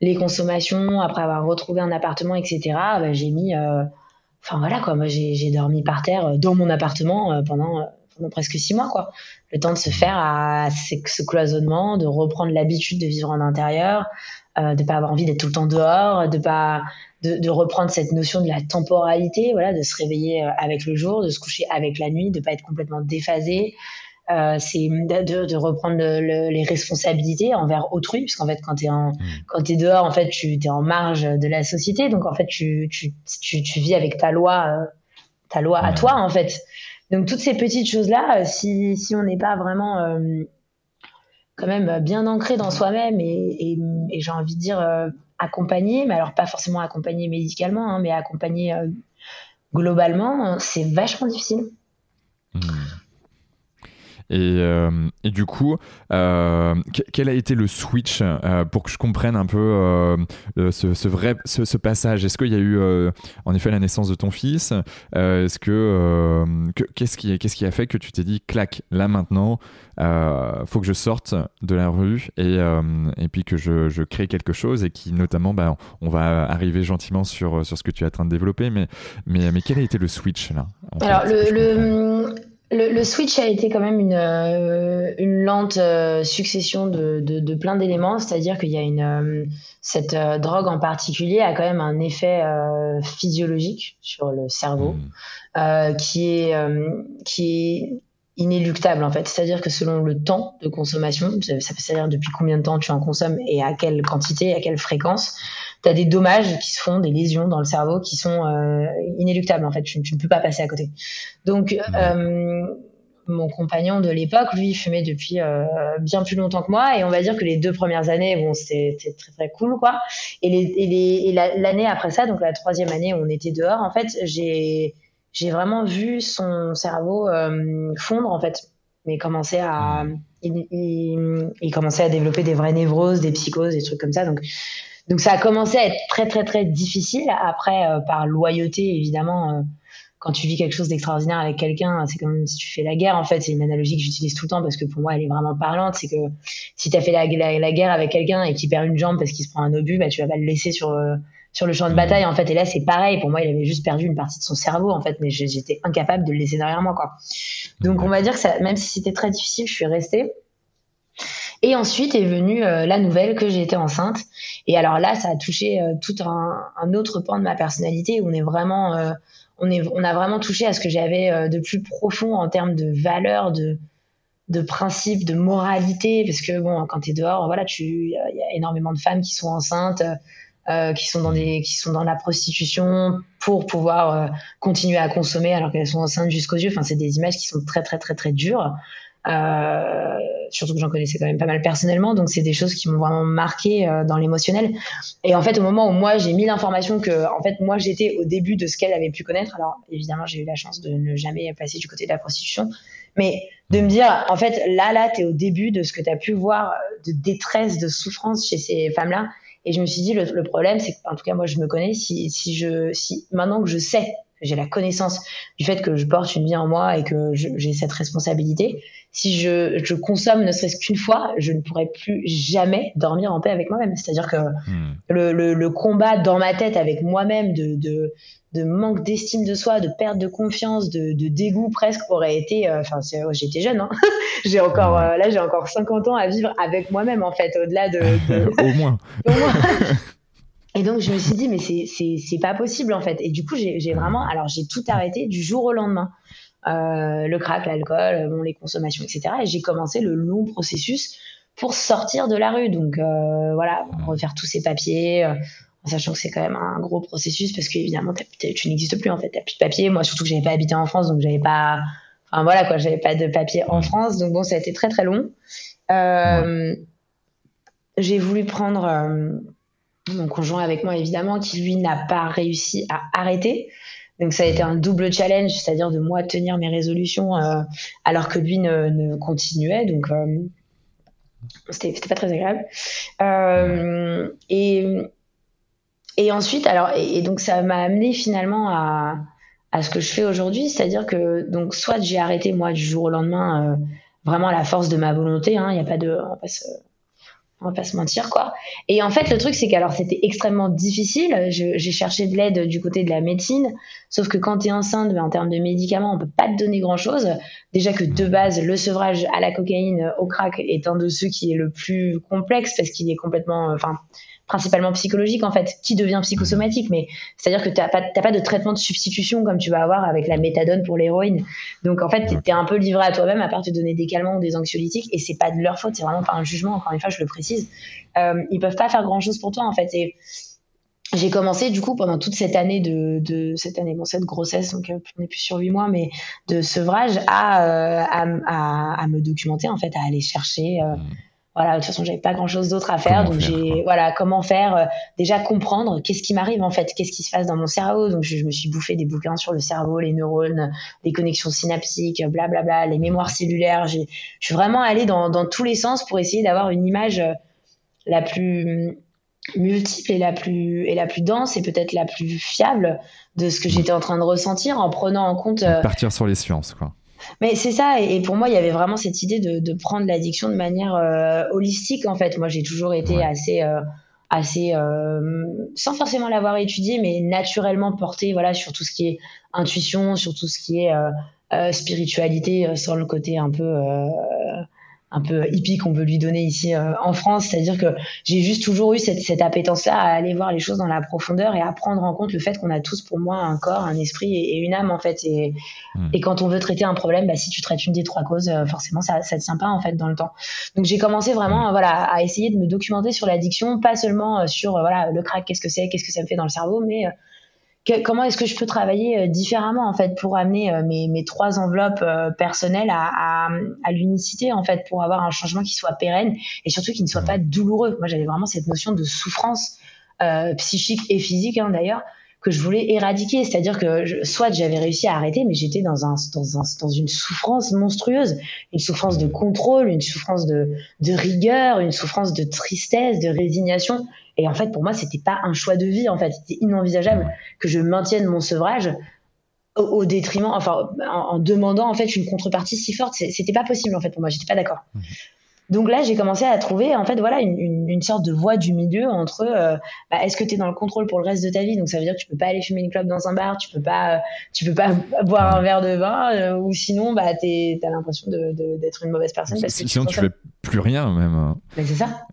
les consommations, après avoir retrouvé un appartement, etc., bah, j'ai mis, enfin voilà quoi, moi j'ai dormi par terre dans mon appartement pendant presque six mois, quoi. Le temps de se faire à ce cloisonnement, de reprendre l'habitude de vivre en intérieur, euh, de pas avoir envie d'être tout le temps dehors, de pas de, reprendre cette notion de la temporalité, voilà, de se réveiller euh, avec le jour, de se coucher avec la nuit, de pas être complètement déphasé. Euh, c'est de, reprendre les responsabilités envers autrui, puisqu'en fait, quand tu es, mmh. quand es dehors, en fait, tu es en marge de la société, donc en fait, tu, tu, tu, vis avec ta loi, euh, ta loi à toi, en fait. Donc toutes ces petites choses-là, euh, si, si on n'est pas vraiment euh, quand même bien ancré dans soi-même et, j'ai envie de dire euh, accompagné, mais alors pas forcément accompagné médicalement, hein, mais accompagné globalement, c'est vachement difficile. Mmh. Et, et du coup, quel a été le switch pour que je comprenne un peu ce, vrai ce, passage? Est-ce qu'il y a eu en effet la naissance de ton fils? Est-ce que qu'est-ce qui qu'est-ce qui a fait que tu t'es dit clac là maintenant euh, faut que je sorte de la rue et, euh, et puis que je, je, crée quelque chose et qui notamment, bah, on va arriver gentiment sur, sur ce que tu es en train de développer, mais, mais, mais quel a été le switch là Alors le, le, le, switch a été quand même une, euh, une lente succession de, de, de plein d'éléments, c'est-à-dire qu'il y a une cette drogue en particulier a quand même un effet physiologique sur le cerveau hmm. qui est qui est inéluctable en fait. C'est-à-dire que selon le temps de consommation, ça veut dire depuis combien de temps tu en consommes et à quelle quantité, à quelle fréquence, as des dommages qui se font, des lésions dans le cerveau qui sont euh, inéluctables en fait. Tu, ne peux pas passer à côté. Donc euh, mon compagnon de l'époque, lui, fumait depuis euh, bien plus longtemps que moi et on va dire que les deux premières années, bon, c'était très très cool quoi. Et l'année après ça, donc la troisième année on était dehors, en fait, j'ai j'ai vraiment vu son cerveau euh, fondre en fait, mais commencer à il, il, commençait à développer des vraies névroses, des psychoses, des trucs comme ça. Donc donc ça a commencé à être très très très difficile. Après euh, par loyauté évidemment. Euh, quand tu vis quelque chose d'extraordinaire avec quelqu'un, c'est comme si tu fais la guerre. En fait, c'est une analogie que j'utilise tout le temps parce que pour moi, elle est vraiment parlante. C'est que si tu as fait la, la, guerre avec quelqu'un et qu'il perd une jambe parce qu'il se prend un obus, bah, tu vas pas le laisser sur, sur le champ de bataille en fait et là c'est pareil pour moi il avait juste perdu une partie de son cerveau en fait mais j'étais incapable de le laisser derrière moi quoi donc on va dire que ça, même si c'était très difficile je suis restée et ensuite est venue euh, la nouvelle que j'étais enceinte et alors là ça a touché euh, tout un, autre pan de ma personnalité on est vraiment euh, on est on a vraiment touché à ce que j'avais de plus profond en termes de valeurs de de principes, de moralité, parce que bon, quand tu es dehors, voilà, tu, il y, a énormément de femmes qui sont enceintes, euh, qui sont dans des qui sont dans la prostitution pour pouvoir euh, continuer à consommer alors qu'elles sont enceintes jusqu'aux yeux. Enfin, c'est des images qui sont très très très très dures. Euh, surtout que j'en connaissais quand même pas mal personnellement, donc c'est des choses qui m'ont vraiment marqué euh, dans l'émotionnel. Et en fait, au moment où moi j'ai mis l'information que, en fait, moi j'étais au début de ce qu'elle avait pu connaître. Alors évidemment, j'ai eu la chance de ne jamais passer du côté de la prostitution, mais de me dire, en fait, là, là, t'es au début de ce que tu as pu voir de détresse, de souffrance chez ces femmes-là, et je me suis dit, le, le problème, c'est en tout cas, moi, je me connais. Si, si je, si maintenant que je sais, j'ai la connaissance du fait que je porte une vie en moi et que j'ai cette responsabilité, si je, je consomme ne serait-ce qu'une fois, je ne pourrais plus jamais dormir en paix avec moi-même. C'est-à-dire que hmm. le, le, le, combat dans ma tête avec moi-même de, de, de manque d'estime de soi, de perte de confiance, de, de dégoût presque aurait été. Euh, enfin, j'étais jeune, hein j'ai encore euh, là, j'ai encore 50 ans à vivre avec moi-même en fait, au-delà de. Au moins. Au moins. Et donc je me suis dit mais c'est c'est c'est pas possible en fait. Et du coup j'ai vraiment alors j'ai tout arrêté du jour au lendemain. Euh, le crack, l'alcool, bon les consommations, etc. Et j'ai commencé le long processus pour sortir de la rue. Donc euh, voilà, refaire tous ces papiers, en sachant que c'est quand même un gros processus parce qu'évidemment tu n'existes plus en fait, t'as plus de papier. Moi surtout que j'avais pas habité en France, donc j'avais pas, enfin voilà quoi, j'avais pas de papier en France, donc bon ça a été très très long. Euh, j'ai voulu prendre euh, mon conjoint avec moi évidemment, qui lui n'a pas réussi à arrêter. Donc ça a été un double challenge, c'est-à-dire de moi tenir mes résolutions euh, alors que lui ne, continuait. Donc euh, c'était pas très agréable. Euh, et ensuite, alors, et, donc ça m'a amené finalement à, ce que je fais aujourd'hui, c'est-à-dire que donc soit j'ai arrêté moi du jour au lendemain, euh, vraiment à la force de ma volonté, hein, il n'y a pas de, on va pas se mentir quoi. Et en fait, le truc c'est qu'alors c'était extrêmement difficile. J'ai cherché de l'aide du côté de la médecine, sauf que quand tu es enceinte, ben, en termes de médicaments, on peut pas te donner grand chose. Déjà que de base, le sevrage à la cocaïne, au crack, est un de ceux qui est le plus complexe parce qu'il est complètement, enfin principalement psychologique en fait, qui devient psychosomatique. Mais c'est-à-dire que tu n'as pas, pas de traitement de substitution comme tu vas avoir avec la méthadone pour l'héroïne. Donc en fait, tu es un peu livré à toi-même à part te donner des calmants ou des anxiolytiques. Et c'est pas de leur faute, c'est vraiment pas un jugement. Encore une fois, je le précise. Euh, ils peuvent pas faire grand-chose pour toi en fait. Et j'ai commencé du coup pendant toute cette année de, de cette année bon cette grossesse donc euh, on est plus sur huit mois mais de sevrage à, euh, à, à, à, me documenter en fait à aller chercher euh, voilà, de toute façon, j'avais pas grand chose d'autre à faire. donc, j'ai, voilà, comment faire, euh, déjà comprendre qu'est-ce qui m'arrive, en fait, qu'est-ce qui se passe dans mon cerveau. Donc, je, me suis bouffé des bouquins sur le cerveau, les neurones, les connexions synaptiques, blablabla, bla, bla, les mémoires cellulaires. J'ai, je suis vraiment allée dans, dans tous les sens pour essayer d'avoir une image euh, la plus multiple et la plus, et la plus dense et peut-être la plus fiable de ce que j'étais en train de ressentir en prenant en compte. Euh, Partir sur les sciences, quoi. Mais c'est ça, et, pour moi, il y avait vraiment cette idée de, de prendre l'addiction de manière euh, holistique, en fait. Moi, j'ai toujours été assez, euh, assez euh, sans forcément l'avoir étudié, mais naturellement porté voilà, sur tout ce qui est intuition, sur tout ce qui est spiritualité, sur le côté un peu un peu hippie qu'on veut lui donner ici euh, en France. C'est-à-dire que j'ai juste toujours eu cette, cette appétence-là à aller voir les choses dans la profondeur et à prendre en compte le fait qu'on a tous pour moi un corps, un esprit et, une âme en fait. Et, hmm. et, quand on veut traiter un problème, bah, si tu traites une des trois causes, euh, forcément ça ça tient pas en fait dans le temps. Donc j'ai commencé vraiment hmm. voilà à essayer de me documenter sur l'addiction, pas seulement euh, sur voilà le crack, qu'est-ce que c'est, qu'est-ce que ça me fait dans le cerveau, mais comment est-ce que je peux travailler euh, différemment en fait pour amener euh, mes, mes trois enveloppes euh, personnelles à, à, à l'unicité en fait pour avoir un changement qui soit pérenne et surtout qui ne soit pas douloureux. Moi j'avais vraiment cette notion de souffrance euh, psychique et physique hein, d'ailleurs que je voulais éradiquer. C'est-à-dire que je, soit j'avais réussi à arrêter, mais j'étais dans, un, dans, un, dans une souffrance monstrueuse, une souffrance de contrôle, une souffrance de, de rigueur, une souffrance de tristesse, de résignation. Et en fait, pour moi, c'était pas un choix de vie. En fait, c'était inenvisageable que je maintienne mon sevrage au, détriment, enfin, en, demandant en fait une contrepartie si forte. C'était pas possible en fait pour moi. J'étais pas d'accord. Mmh. Donc là, j'ai commencé à trouver en fait voilà une, une, une sorte de voie du milieu entre euh, bah, est-ce que tu es dans le contrôle pour le reste de ta vie? Donc ça veut dire que tu peux pas aller fumer une clope dans un bar, tu peux pas tu peux pas boire un verre de vin euh, ou sinon bah tu as l'impression d'être de, une mauvaise personne parce que sinon tu, fais plus rien même. Hein. Mais c'est ça.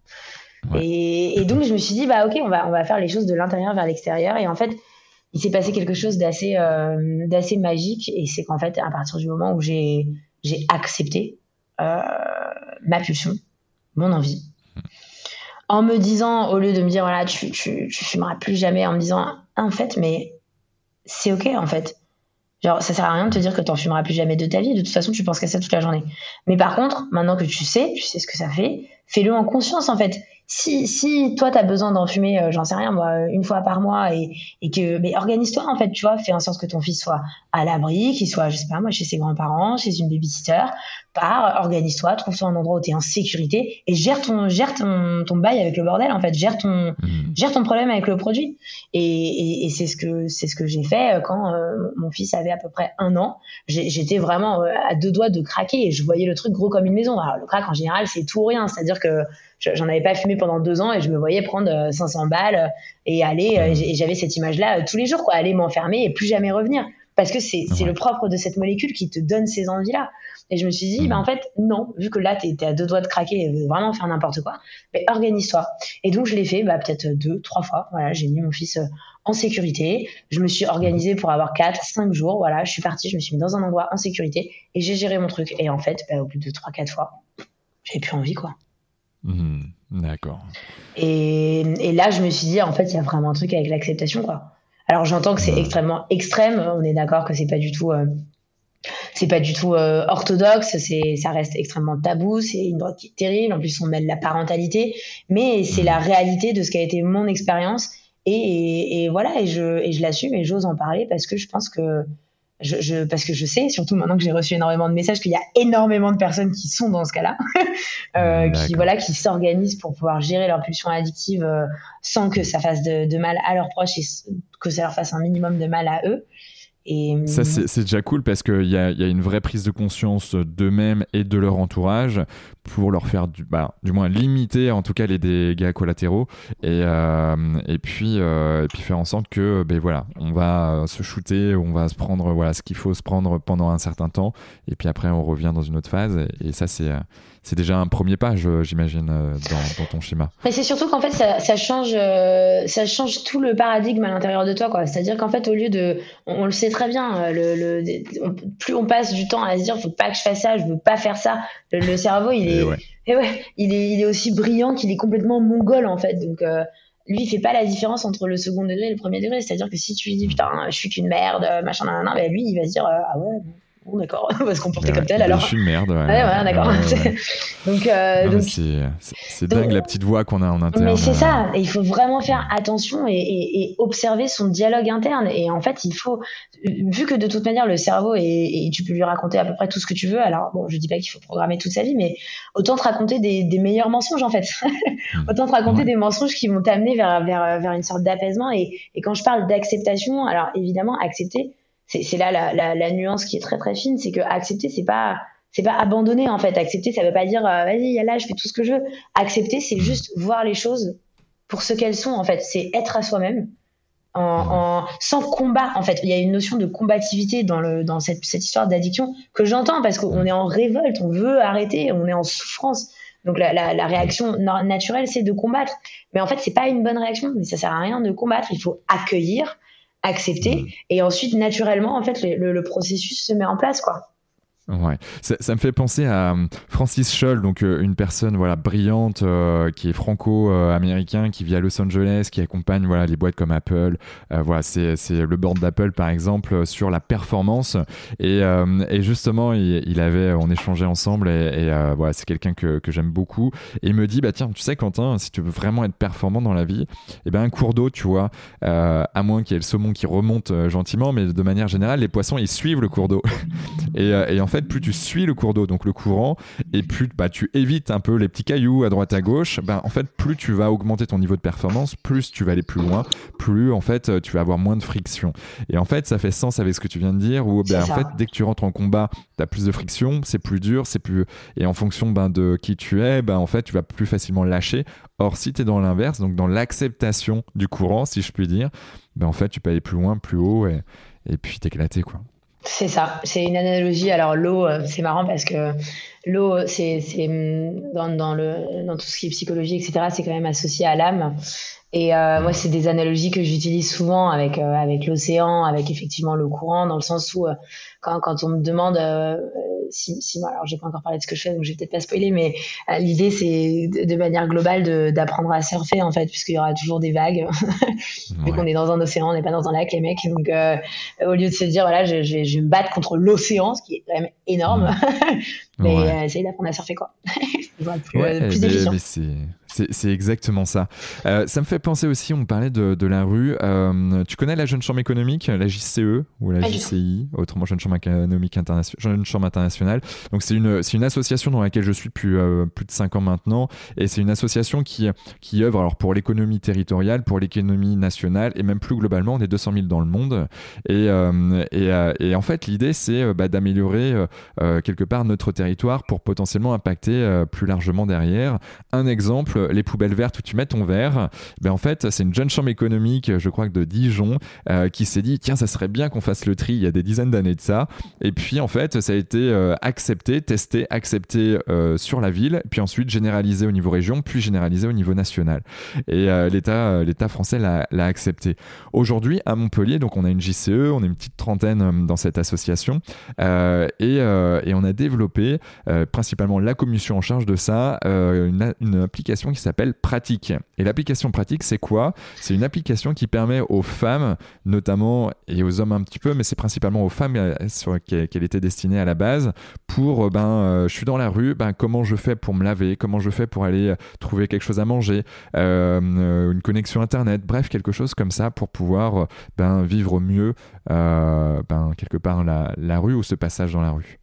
Et, donc je me suis dit bah OK, on va on va faire les choses de l'intérieur vers l'extérieur et en fait il s'est passé quelque chose d'assez euh, d'assez magique et c'est qu'en fait à partir du moment où j'ai j'ai accepté euh, ma pulsion, mon envie. En me disant, au lieu de me dire, voilà, tu, tu, tu fumeras plus jamais, en me disant, ah, en fait, mais c'est ok, en fait. Genre, ça sert à rien de te dire que tu n'en fumeras plus jamais de ta vie. De toute façon, tu penses qu'à ça toute la journée. Mais par contre, maintenant que tu sais, tu sais ce que ça fait, fais-le en conscience, en fait si, si toi, tu as besoin d'en fumer, euh, j'en sais rien, moi, une fois par mois, et, et que, mais organise-toi, en fait, tu vois, fais en sorte que ton fils soit à l'abri, qu'il soit, je sais pas, moi, chez ses grands-parents, chez une babysitter, pars, organise-toi, trouve-toi un endroit où tu es en sécurité, et gère ton, gère ton, ton bail avec le bordel, en fait, gère ton, mmh. gère ton problème avec le produit. Et, et, et c'est ce que, c'est ce que j'ai fait euh, quand euh, mon fils avait à peu près un an. J'étais vraiment à deux doigts de craquer, et je voyais le truc gros comme une maison. Alors, le crack, en général, c'est tout ou rien, c'est-à-dire que j'en avais pas fumé pendant deux ans et je me voyais prendre 500 euh, balles euh, et aller euh, et j'avais cette image là tous les jours quoi aller m'enfermer et plus jamais revenir. Parce que c'est le propre de cette molécule qui te donne ces envies là et je me suis dit bah en fait non vu que là tu es à deux doigts de craquer et de vraiment faire n'importe quoi mais organise-toi. Et donc je l'ai fait bah peut-être deux trois fois. Voilà j'ai mis mon fils en sécurité. Je me suis organisée pour avoir quatre cinq jours. Voilà je suis partie je me suis mis dans un endroit en sécurité et j'ai géré mon truc. Et en fait bah, au bout de trois quatre fois j'ai plus envie quoi Mhm. D'accord. Et, et, là, je me suis dit, en fait, il y a vraiment un truc avec l'acceptation, quoi. Alors, j'entends que c'est extrêmement extrême. On est d'accord que c'est pas du tout, euh, c'est pas du tout euh, orthodoxe. C'est, ça reste extrêmement tabou. C'est une drogue qui est terrible. En plus, on mêle la parentalité, mais c'est la réalité de ce qui a été mon expérience. Et, et, voilà, et je, et je l'assume et j'ose en parler parce que je pense que je, je, parce que je sais, surtout maintenant que j'ai reçu énormément de messages, qu'il y a énormément de personnes qui sont dans ce cas-là, euh, qui voilà, qui s'organisent pour pouvoir gérer leur pulsion addictive euh, sans que ça fasse de, de, mal à leurs proches et que ça leur fasse un minimum de mal à eux. Ça, c'est déjà cool parce qu'il y y a, une vraie prise de conscience d'eux-mêmes et de leur entourage pour leur faire du, bah, du moins limiter en tout cas les dégâts collatéraux et, euh, et, puis, euh, et puis faire en sorte que ben voilà, on va se shooter, on va se prendre voilà, ce qu'il faut se prendre pendant un certain temps et puis après on revient dans une autre phase et, ça c'est c'est déjà un premier pas, j'imagine, euh, dans, dans, ton schéma. Mais c'est surtout qu'en fait, ça, ça change, ça change tout le paradigme à l'intérieur de toi. C'est-à-dire qu'en fait, au lieu de. On, le sait très bien, le, le plus on passe du temps à se dire, faut pas que je fasse ça, je veux pas faire ça, le, cerveau, il est, et ouais, il est, il est aussi brillant qu'il est complètement mongol en fait. Donc euh, lui, il fait pas la différence entre le second degré et le premier degré. C'est-à-dire que si tu lui dis putain, je suis qu'une merde, machin, nan, nan, ben lui, il va se dire euh, ah ouais, bon, d'accord, on va se comporter comme tel alors. Je suis une merde. Ouais, ouais, d'accord. donc, euh, donc c'est dingue la petite voix qu'on a en interne. Mais c'est ça, il faut vraiment faire attention et, et, et, observer son dialogue interne. Et en fait, il faut, vu que de toute manière le cerveau et, tu peux lui raconter à peu près tout ce que tu veux. Alors bon, je dis pas qu'il faut programmer toute sa vie, mais autant te raconter des, des meilleurs mensonges en fait. autant te raconter des mensonges qui vont t'amener vers, vers, vers une sorte d'apaisement. Et, et quand je parle d'acceptation, alors évidemment accepter c'est là la, nuance qui est très très fine, c'est que accepter c'est pas c'est pas abandonner en fait. Accepter ça veut pas dire euh, vas-y là je fais tout ce que je veux. Accepter c'est juste voir les choses pour ce qu'elles sont en fait. C'est être à soi-même. En, sans combat en fait il y a une notion de combativité dans le dans cette, cette histoire d'addiction que j'entends parce qu'on est en révolte on veut arrêter on est en souffrance donc la, la, la réaction naturelle c'est de combattre mais en fait c'est pas une bonne réaction mais ça sert à rien de combattre il faut accueillir accepter. Mm. Et ensuite, naturellement, en fait, le, le, processus se met en place, quoi. Ouais, ça, me fait penser à euh, Francis Scholl, donc euh, une personne voilà brillante euh, qui est franco-américain, qui vit à Los Angeles, qui accompagne voilà les boîtes comme Apple. voilà, c'est c'est le board d'Apple par exemple sur la performance. Et, et justement il, avait on échangeait ensemble et voilà c'est quelqu'un que, que j'aime beaucoup. Et il me dit bah tiens tu sais Quentin si tu veux vraiment être performant dans la vie et eh ben un cours d'eau tu vois. À moins qu'il y ait le saumon qui remonte gentiment mais de manière générale les poissons ils suivent le cours d'eau. Et, et en fait plus tu suis le cours d'eau, donc le courant, et plus bah, tu évites un peu les petits cailloux à droite à gauche, bah, en fait, plus tu vas augmenter ton niveau de performance, plus tu vas aller plus loin, plus en fait, tu vas avoir moins de friction. Et en fait, ça fait sens avec ce que tu viens de dire, où bah, en fait, dès que tu rentres en combat, tu as plus de friction, c'est plus dur, c'est plus. Et en fonction ben, de qui tu es, ben, en fait, tu vas plus facilement lâcher. Or, si tu es dans l'inverse, donc dans l'acceptation du courant, si je puis dire, ben, en fait, tu peux aller plus loin, plus haut, et, et puis t'éclater, quoi. C'est ça, c'est une analogie. Alors l'eau, euh, c'est marrant parce que l'eau, c'est mm, dans, dans, le, dans tout ce qui est psychologie, etc., c'est quand même associé à l'âme. Et euh, moi, c'est des analogies que j'utilise souvent avec euh, avec l'océan, avec effectivement le courant, dans le sens où quand, quand on me demande si, si alors j'ai pas encore parlé de ce que je fais, donc je vais peut-être pas spoiler, mais euh, l'idée c'est de, manière globale d'apprendre à surfer en fait, puisqu'il y aura toujours des vagues. Vu qu'on est dans un océan, on n'est pas dans un lac, les mecs. Donc euh, au lieu de se dire voilà, je, je, je vais me battre contre l'océan, ce qui est quand même énorme, mais ouais. d'apprendre à surfer quoi. plus, ouais, plus c'est exactement ça. Euh, ça me fait penser aussi, on parlait de, de la rue. Euh, tu connais la Jeune Chambre économique, la JCE ou la JCI, autrement Jeune Chambre économique internationale, Jeune Chambre internationale. Donc c'est une, une association dans laquelle je suis depuis euh, plus de 5 ans maintenant, et c'est une association qui, qui œuvre alors pour l'économie territoriale, pour l'économie nationale, et même plus globalement, on est 200 000 dans le monde. Et, euh, et, euh, et, en fait, l'idée c'est bah, d'améliorer quelque part notre territoire pour potentiellement impacter plus largement derrière. Un exemple les poubelles vertes où tu mets ton verre, ben en fait, c'est une jeune chambre économique, je crois que de Dijon, euh, qui s'est dit tiens, ça serait bien qu'on fasse le tri il y a des dizaines d'années de ça. Et puis en fait, ça a été euh, accepté, testé, accepté euh, sur la ville, puis ensuite généralisé au niveau région, puis généralisé au niveau national. Et l'État, l'État français l'a accepté. Aujourd'hui, à Montpellier, donc on a une JCE, on est une petite trentaine dans cette association, et, et, on a développé principalement la commission en charge de ça, une, une application qui s'appelle Pratique. Et l'application Pratique, c'est quoi? C'est une application qui permet aux femmes, notamment, et aux hommes un petit peu, mais c'est principalement aux femmes euh, qu'elle était destinée à la base, pour, euh, ben, euh, je suis dans la rue, ben, comment je fais pour me laver, comment je fais pour aller trouver quelque chose à manger, une connexion Internet, bref, quelque chose comme ça pour pouvoir ben, vivre mieux, ben, quelque part, la rue ou ce passage dans la rue.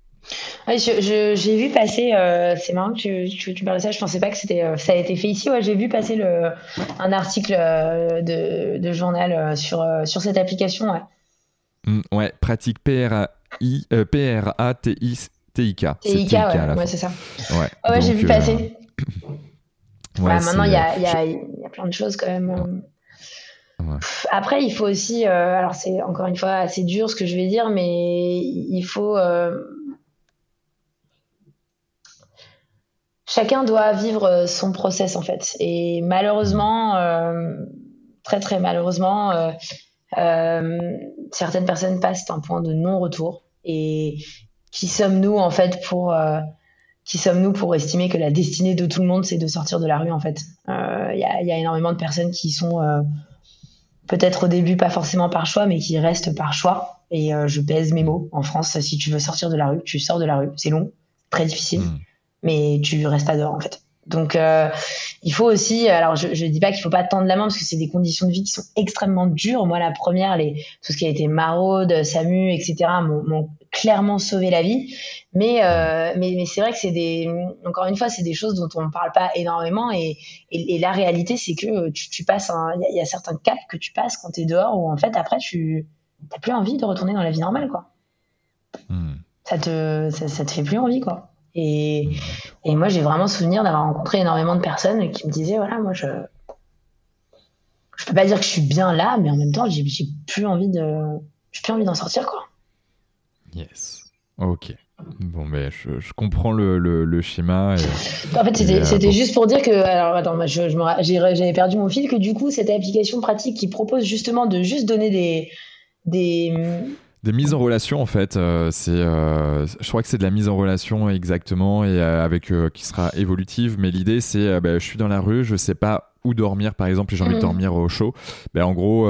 Ouais, j'ai vu passer, euh, c'est marrant que tu, tu, tu, parles de ça, je pensais pas que c'était, euh, ça a été fait ici. Ouais, j'ai vu passer le, un article euh, de, de journal sur, sur cette application. Ouais, mm, ouais pratique P-R-A-I, P-R-A-T-I-T-I-K. T-I-K, ouais, ouais c'est ça. Ouais, ouais j'ai vu passer. Ouais, maintenant, il y a, y, a, y a plein de choses quand même. Après, il faut aussi, alors c'est encore une fois assez dur ce que je vais dire, mais il faut chacun doit vivre euh, son process en fait. Et malheureusement, euh, très très malheureusement, euh, certaines personnes passent un point de non-retour. Et qui sommes-nous en fait pour qui sommes-nous pour estimer que la destinée de tout le monde c'est de sortir de la rue en fait? Il y, a, énormément de personnes qui sont peut-être au début pas forcément par choix, mais qui restent par choix et je pèse mes mots. En France, si tu veux sortir de la rue, tu sors de la rue. C'est long, très difficile, hmm. Mais tu restes pas dehors en fait. Donc, euh, il faut aussi. Alors, je ne dis pas qu'il faut pas tendre la main parce que c'est des conditions de vie qui sont extrêmement dures. Moi, la première, les, tout ce qui a été maraude, SAMU, etc., m'ont clairement sauvé la vie. Mais, euh, mais, mais c'est vrai que c'est des. Encore une fois, c'est des choses dont on ne parle pas énormément. Et, et, la réalité, c'est que tu, tu passes. Il y, a certains caps que tu passes quand tu es dehors où, en fait, après, tu n'as plus envie de retourner dans la vie normale, quoi. Hmm. Ça, te, ça, ça te fait plus envie, quoi. Et, et moi, j'ai vraiment souvenir d'avoir rencontré énormément de personnes qui me disaient voilà, moi, je. Je peux pas dire que je suis bien là, mais en même temps, j'ai plus envie de. J'ai plus envie d'en sortir, quoi. Yes. Ok. Bon, mais je, je comprends le, le, schéma. en fait, c'était euh, juste pour dire que. Alors, attends, j'avais perdu mon fil, que du coup, cette application pratique qui propose justement de juste donner des. des des mises en relation, en fait, euh, c'est, euh, je crois que c'est de la mise en relation exactement et euh, avec qui sera évolutive. Mais l'idée, c'est, bah, je suis dans la rue, je sais pas où dormir, par exemple, et j'ai envie de mm. dormir au chaud. Ben, en gros,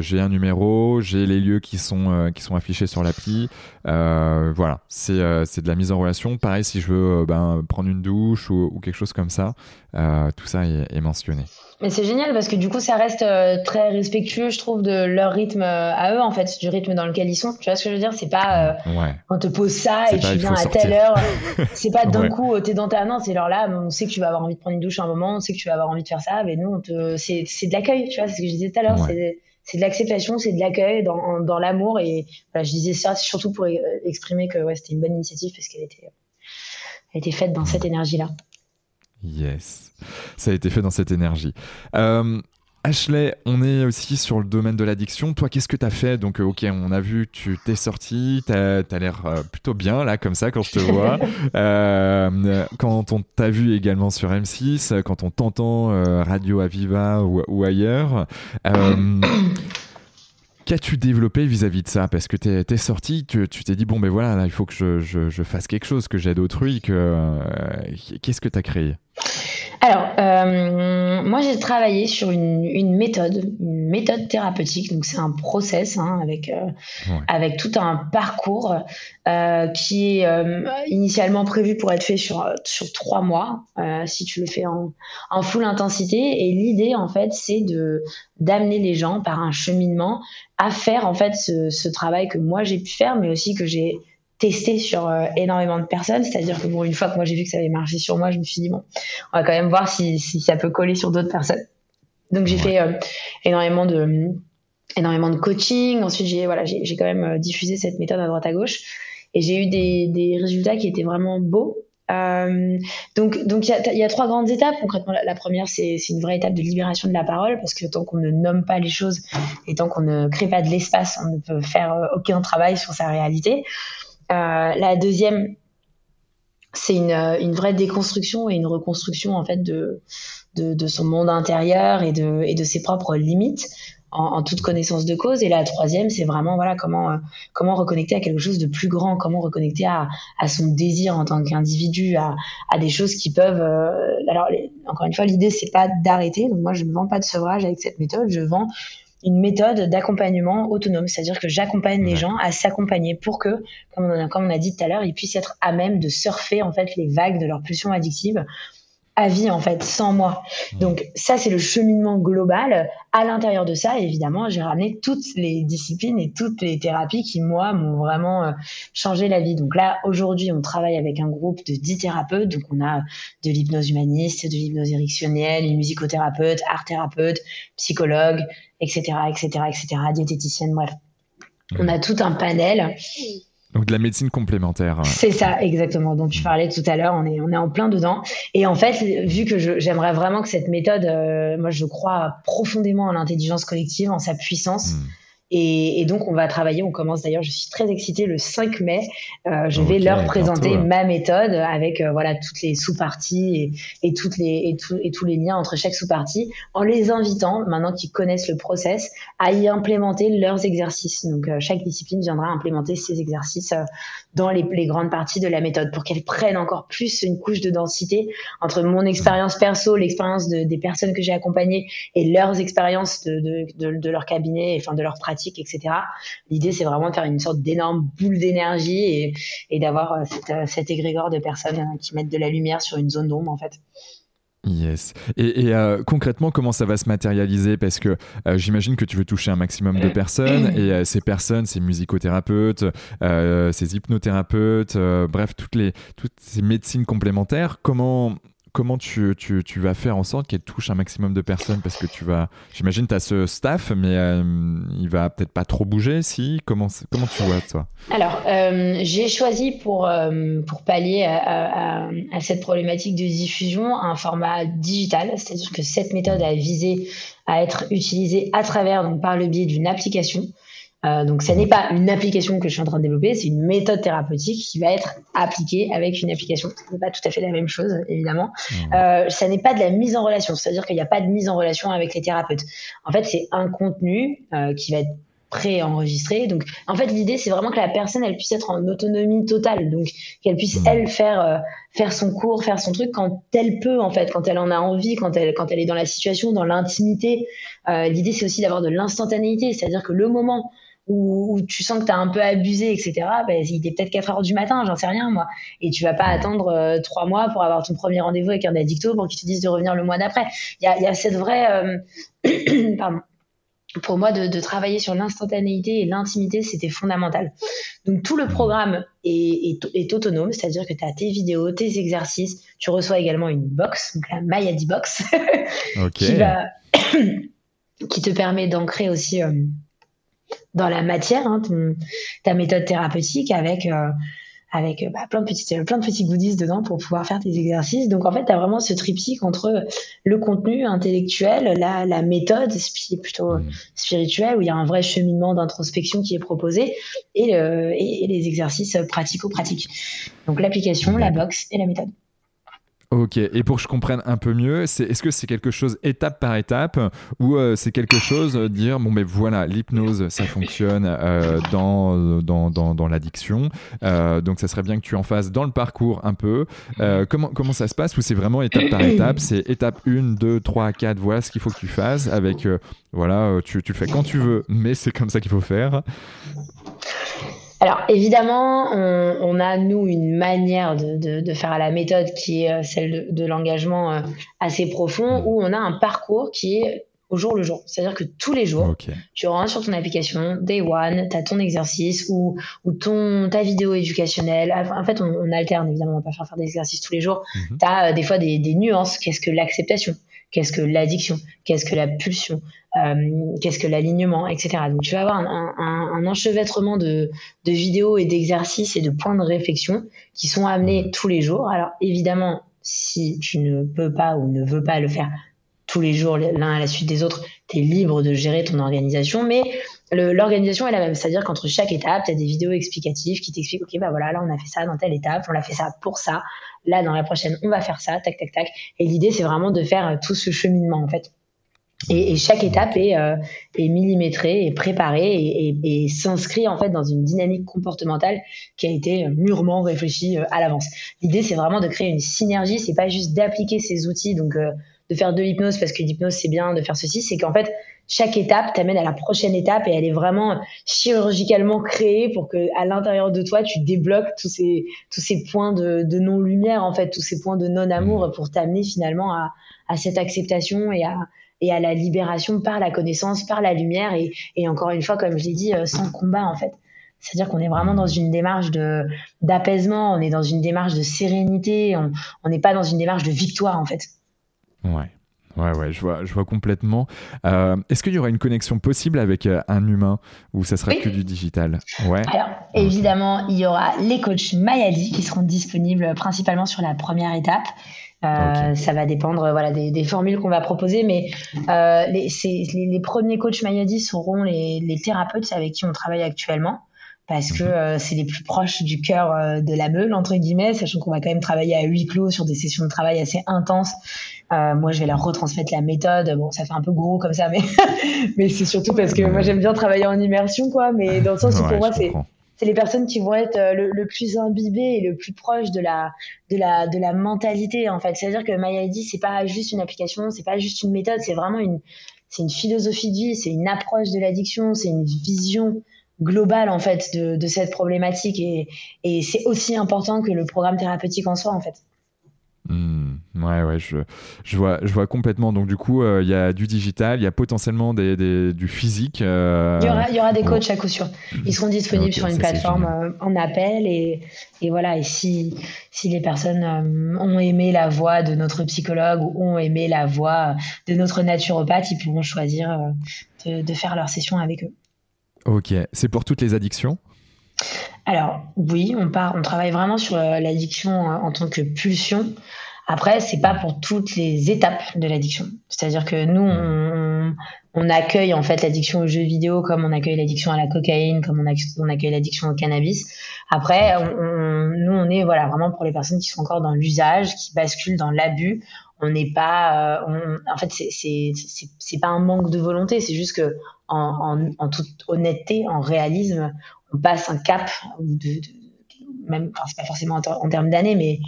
j'ai un numéro, j'ai les lieux qui sont qui sont affichés sur l'appli. voilà, c'est c'est de la mise en relation. Pareil, si je veux ben, prendre une douche ou, quelque chose comme ça, tout ça est mentionné. Mais c'est génial parce que du coup, ça reste euh, très respectueux, je trouve, de leur rythme euh, à eux, en fait, du rythme dans lequel ils sont. Tu vois ce que je veux dire? C'est pas euh, on te pose ça et tu viens à telle heure. C'est pas d'un coup coup, t'es dans ta. Non, c'est l'heure là, on sait que tu vas avoir envie de prendre une douche à un moment, on sait que tu vas avoir envie de faire ça, mais nous, on te... c'est de l'accueil, tu vois, c'est ce que je disais tout à l'heure. C'est de l'acceptation, c'est de l'accueil dans, dans l'amour. Et voilà, je disais ça surtout pour exprimer que ouais, c'était une bonne initiative parce qu'elle était, elle était faite dans cette énergie-là. Yes, ça a été fait dans cette énergie. Euh, Ashley, on est aussi sur le domaine de l'addiction. Toi, qu'est-ce que tu as fait? Donc, euh, ok, on a vu, tu t'es sorti, tu as, l'air euh, plutôt bien là, comme ça, quand je te vois. quand on t'a vu également sur M6, quand on t'entend Radio Aviva ou, ou ailleurs. Qu'as-tu développé vis-à-vis de ça? Parce que tu es, sorti, tu t'es dit, bon, ben voilà, là, il faut que je, je, fasse quelque chose, que j'aide autrui. Que, Qu'est-ce que tu as créé? Alors, euh, moi j'ai travaillé sur une, une, méthode, une méthode thérapeutique. Donc c'est un process hein, avec euh, avec tout un parcours euh, qui est euh, initialement prévu pour être fait sur sur trois mois, euh, si tu le fais en, en full intensité. Et l'idée en fait c'est de d'amener les gens par un cheminement à faire en fait ce, ce travail que moi j'ai pu faire, mais aussi que j'ai testé sur euh, énormément de personnes. C'est-à-dire que bon, une fois que moi j'ai vu que ça avait marché sur moi, je me suis dit bon, on va quand même voir si, si ça peut coller sur d'autres personnes. Donc j'ai fait euh, énormément de énormément de coaching. Ensuite j'ai voilà j'ai quand même euh, diffusé cette méthode à droite à gauche et j'ai eu des, des résultats qui étaient vraiment beaux. Euh, donc, donc il y a, y a, trois grandes étapes. Concrètement, la, la première, c'est une vraie étape de libération de la parole, parce que tant qu'on ne nomme pas les choses et tant qu'on ne crée pas de l'espace, on ne peut faire aucun travail sur sa réalité. Euh, la deuxième, c'est une, une, vraie déconstruction et une reconstruction en fait de, son monde intérieur et de, ses propres limites en, toute connaissance de cause. Et la troisième, c'est vraiment voilà comment euh, reconnecter à quelque chose de plus grand, comment reconnecter à, son désir en tant qu'individu, à, des choses qui peuvent. Euh, alors encore une fois, l'idée c'est pas d'arrêter. Donc moi, je ne vends pas de sevrage avec cette méthode. Je vends une méthode d'accompagnement autonome, c'est-à-dire que j'accompagne les gens à s'accompagner pour que, comme on, a, comme on a dit tout à l'heure, ils puissent être à même de surfer en fait les vagues de leur pulsion addictive à vie en fait sans moi. Donc ça c'est le cheminement global. À l'intérieur de ça, évidemment, j'ai ramené toutes les disciplines et toutes les thérapies qui moi m'ont vraiment euh, changé la vie. Donc là aujourd'hui, on travaille avec un groupe de 10 thérapeutes. Donc on a de l'hypnose humaniste, de l'hypnose érectionnelle, une musicothérapeute, art thérapeute, psychologue, etc., etc., etc., diététicienne, bref. On a tout un panel donc de la médecine complémentaire. C'est ça, exactement. dont tu parlais tout à l'heure, on est, on est en plein dedans. Et en fait, vu que j'aimerais vraiment que cette méthode, euh, moi je crois profondément en l'intelligence collective, en sa puissance. Hmm. Et, et, donc, on va travailler. On commence d'ailleurs. Je suis très excitée. Le 5 mai, euh, je vais leur présenter ma méthode avec euh, voilà toutes les sous-parties et, et, toutes les et, tout, et tous les liens entre chaque sous-partie, en les invitant maintenant qu'ils connaissent le process à y implémenter leurs exercices. Donc, euh, chaque discipline viendra implémenter ses exercices euh, dans les, les, grandes parties de la méthode pour qu'elles prennent encore plus une couche de densité entre mon expérience perso, l'expérience de, des personnes que j'ai accompagnées et leurs expériences de, de, de, de leur cabinet, enfin de leur pratique etc. L'idée, c'est vraiment de faire une sorte d'énorme boule d'énergie et, et d'avoir cet égrégore de personnes qui mettent de la lumière sur une zone d'ombre, en fait. Yes. Et, euh, concrètement, comment ça va se matérialiser? Parce que euh, j'imagine que tu veux toucher un maximum de personnes et euh, ces personnes, ces musicothérapeutes, ces hypnothérapeutes, bref, toutes, les, toutes ces médecines complémentaires, comment, comment tu, tu, tu, vas faire en sorte qu'elle touche un maximum de personnes Parce que tu vas, j'imagine, tu as ce staff, mais euh, il va peut-être pas trop bouger, si? Comment, comment tu vois, toi Alors, euh, j'ai choisi pour, euh, pour pallier à, à, cette problématique de diffusion un format digital, c'est-à-dire que cette méthode a visé à être utilisée à travers, donc par le biais d'une application. Euh, donc, ce n'est pas une application que je suis en train de développer, c'est une méthode thérapeutique qui va être appliquée avec une application. Ce n'est pas tout à fait la même chose, évidemment. Mmh. Euh, ça n'est pas de la mise en relation, c'est-à-dire qu'il n'y a pas de mise en relation avec les thérapeutes. En fait, c'est un contenu euh, qui va être pré-enregistré. Donc, en fait, l'idée, c'est vraiment que la personne, elle puisse être en autonomie totale. Donc, qu'elle puisse, mmh. elle, faire, euh, faire son cours, faire son truc quand elle peut, en fait, quand elle en a envie, quand elle, quand elle est dans la situation, dans l'intimité. Euh, l'idée, c'est aussi d'avoir de l'instantanéité. C'est-à-dire que le moment où, tu sens que tu as un peu abusé, etc., ben, il est peut-être 4 heures du matin, j'en sais rien, moi. Et tu vas pas attendre euh, trois 3 mois pour avoir ton premier rendez-vous avec un addicto pour qu'il te dise de revenir le mois d'après. Il y a, cette vraie... Euh, pardon pour moi, de, travailler sur l'instantanéité et l'intimité, c'était fondamental. Donc tout le programme est, est, autonome, c'est-à-dire que tu as tes vidéos, tes exercices, tu reçois également une box, donc la Mayadi Box, qui, va, qui te permet d'ancrer aussi euh, dans la matière, hein, ta méthode thérapeutique avec euh, avec bah, plein de petites plein de petits goodies dedans pour pouvoir faire tes exercices. Donc en fait, tu as vraiment ce triptyque entre le contenu intellectuel, la, la méthode plutôt mmh. spirituelle où il y a un vrai cheminement d'introspection qui est proposé et, et les exercices pratico-pratiques. Donc l'application, la box et la méthode. Ok, et pour que je comprenne un peu mieux, est-ce que c'est quelque chose étape par étape ou euh, c'est quelque chose euh, dire, bon ben voilà, l'hypnose, ça fonctionne euh, dans, dans, dans, dans, l'addiction, donc ça serait bien que tu en fasses dans le parcours un peu. comment, comment ça se passe ou c'est vraiment étape par étape C'est étape 1, 2, 3, 4, voilà ce qu'il faut que tu fasses avec, voilà, tu, tu le fais quand tu veux, mais c'est comme ça qu'il faut faire. Alors évidemment, on, a nous une manière de, faire à la méthode qui est euh, celle de, l'engagement euh, assez profond, où on a un parcours qui est au jour le jour. C'est-à-dire que tous les jours, tu rentres sur ton application, Day One, tu as ton exercice ou, ou ton, ta vidéo éducationnelle. En fait, on, alterne, évidemment, on va pas faire, faire des exercices tous les jours. Mhm. Tu as euh, des fois des, des nuances. Qu'est-ce que l'acceptation? Qu'est-ce que l'addiction? Qu'est-ce que la pulsion? Qu'est-ce que l'alignement, etc. Donc tu vas avoir un, un, un enchevêtrement de, de, vidéos et d'exercices et de points de réflexion qui sont amenés tous les jours. Alors évidemment, si tu ne peux pas ou ne veux pas le faire tous les jours l'un à la suite des autres, tu es libre de gérer ton organisation, mais l'organisation est la même. C'est-à-dire qu'entre chaque étape, tu as des vidéos explicatives qui t'expliquent, OK, bah voilà, là, on a fait ça dans telle étape, on a fait ça pour ça. Là, dans la prochaine, on va faire ça, tac, tac, tac. Et l'idée, c'est vraiment de faire tout ce cheminement, en fait. Et, et, chaque étape est, euh, est millimétrée, et préparée et, et, et s'inscrit en fait dans une dynamique comportementale qui a été mûrement réfléchie euh, à l'avance. L'idée, c'est vraiment de créer une synergie. C'est pas juste d'appliquer ces outils, donc euh, de faire de l'hypnose parce que l'hypnose c'est bien, de faire ceci. C'est qu'en fait, chaque étape t'amène à la prochaine étape et elle est vraiment chirurgicalement créée pour que à l'intérieur de toi tu débloques tous ces tous ces points de, de non lumière en fait, tous ces points de non amour mmh. pour t'amener finalement à, à cette acceptation et à et à la libération par la connaissance, par la lumière et, et encore une fois, comme je l'ai dit, euh, sans combat en fait. C'est-à-dire qu'on est vraiment dans une démarche de d'apaisement, on est dans une démarche de sérénité, on n'est pas dans une démarche de victoire en fait. Ouais. Ouais, ouais, je vois, je vois complètement. Euh, est-ce qu'il y aura une connexion possible avec euh, un humain ou ça sera que du digital? Ouais. Alors, évidemment, il y aura les coachs Mayali qui seront disponibles principalement sur la première étape. Euh, ça va dépendre voilà, des, des formules qu'on va proposer, mais euh, les, les, les, premiers coachs Mayadi seront les, les, thérapeutes avec qui on travaille actuellement parce que mhm. euh, c'est les plus proches du cœur euh, de la meule entre guillemets, sachant qu'on va quand même travailler à huis clos sur des sessions de travail assez intenses. Euh, moi, je vais leur retransmettre la méthode. Bon, ça fait un peu gros comme ça, mais mais c'est surtout parce que moi j'aime bien travailler en immersion, quoi. Mais dans le sens où pour moi c'est c'est les personnes qui vont être euh, le, plus imbibées et le plus proches de la de la de la mentalité en fait. C'est-à-dire que MyID c'est pas juste une application, c'est pas juste une méthode, c'est vraiment une c'est une philosophie de vie, c'est une approche de l'addiction, c'est une vision globale en fait de, de cette problématique et, et c'est aussi important que le programme thérapeutique en soi en fait. Hmm. ouais, ouais, je, je, vois, je vois complètement. Donc, du coup, euh, il y a du digital, il y a potentiellement des, des, du physique. Euh, il, y aura, y aura des coachs à coup sûr. Ils seront disponibles sur une plateforme euh, en appel. Et, et, voilà, et si, si les personnes ont aimé la voix de notre psychologue ou ont aimé la voix de notre naturopathe, ils pourront choisir de, de faire leur session avec eux. Ok, c'est pour toutes les addictions? Alors oui, on part, on travaille vraiment sur euh, l'addiction euh, en tant que pulsion. Après, c'est pas pour toutes les étapes de l'addiction. C'est-à-dire que nous, on, on accueille en fait l'addiction aux jeux vidéo comme on accueille l'addiction à la cocaïne, comme on, accueille l'addiction au cannabis. Après, on, nous, on est voilà vraiment pour les personnes qui sont encore dans l'usage, qui basculent dans l'abus. On n'est pas, euh, en fait, c'est pas un manque de volonté, c'est juste que en, toute honnêteté, en réalisme, on passe un cap de, même, enfin, c'est pas forcément en, termes d'années, mais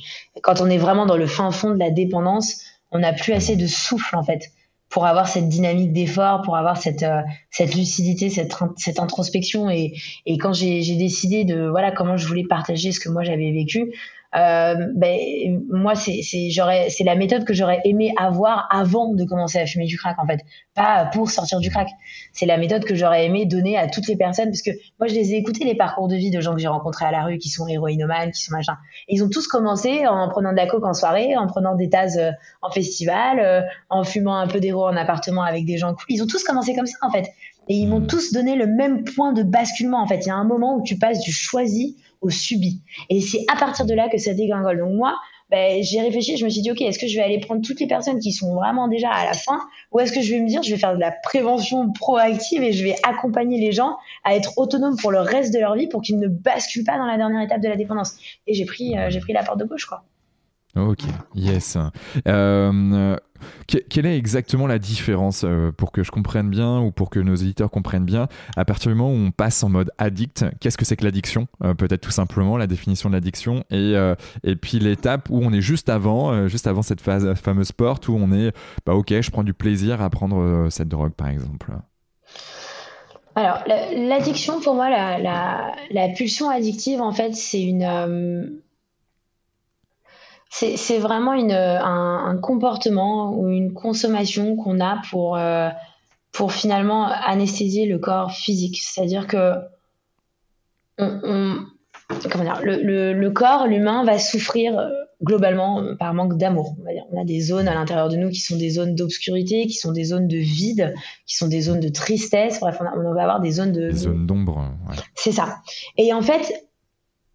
quand on est vraiment dans le fin fond de la dépendance, on n'a plus assez de souffle en fait pour avoir cette dynamique d'effort, pour avoir cette euh, lucidité, cette introspection. Et et quand j'ai décidé de voilà comment je voulais partager ce que moi j'avais vécu, euh, ben moi c'est c'est j'aurais c'est la méthode que j'aurais aimé avoir avant de commencer à fumer du crack en fait. Pas pour sortir du crack. C'est la méthode que j'aurais aimé donner à toutes les personnes parce que moi je les ai écoutés les parcours de vie de gens que j'ai rencontrés à la rue qui sont héroïnomanes qui sont machin. Ils ont tous commencé en prenant de la coke en soirée en prenant des tasses euh, en festival euh, en fumant un peu d'héros en appartement avec des gens ils ont tous commencé comme ça en fait. Et ils m'ont tous donné le même point de basculement en fait. Il y a un moment où tu passes du choisi au subi. Et c'est à partir de là que ça dégringole. Donc moi, ben, j'ai réfléchi, je me suis dit, ok, est-ce que je vais aller prendre toutes les personnes qui sont vraiment déjà à la fin, ou est-ce que je vais me dire, je vais faire de la prévention proactive et je vais accompagner les gens à être autonomes pour le reste de leur vie pour qu'ils ne basculent pas dans la dernière étape de la dépendance. Et j'ai pris, euh, j'ai pris la porte de gauche, quoi. Ok, yes. Euh, quelle est exactement la différence euh, pour que je comprenne bien ou pour que nos éditeurs comprennent bien À partir du moment où on passe en mode addict, qu'est-ce que c'est que l'addiction euh, Peut-être tout simplement la définition de l'addiction et, et puis l'étape où on est juste avant, juste avant cette fameuse porte où on est, bah ok, je prends du plaisir à prendre cette drogue par exemple. Alors, l'addiction, pour moi, la, pulsion addictive, en fait, c'est une c'est vraiment une, un, comportement ou une consommation qu'on a pour, euh, pour finalement anesthésier le corps physique. C'est-à-dire que on, comment dire, le, le, corps, l'humain, va souffrir euh, globalement par manque d'amour. On, on, a des zones à l'intérieur de nous qui sont des zones d'obscurité, qui sont des zones de vide, qui sont des zones de tristesse. Bref, on, va avoir des zones de... Des zones d'ombre. Ouais. C'est ça. Et en fait,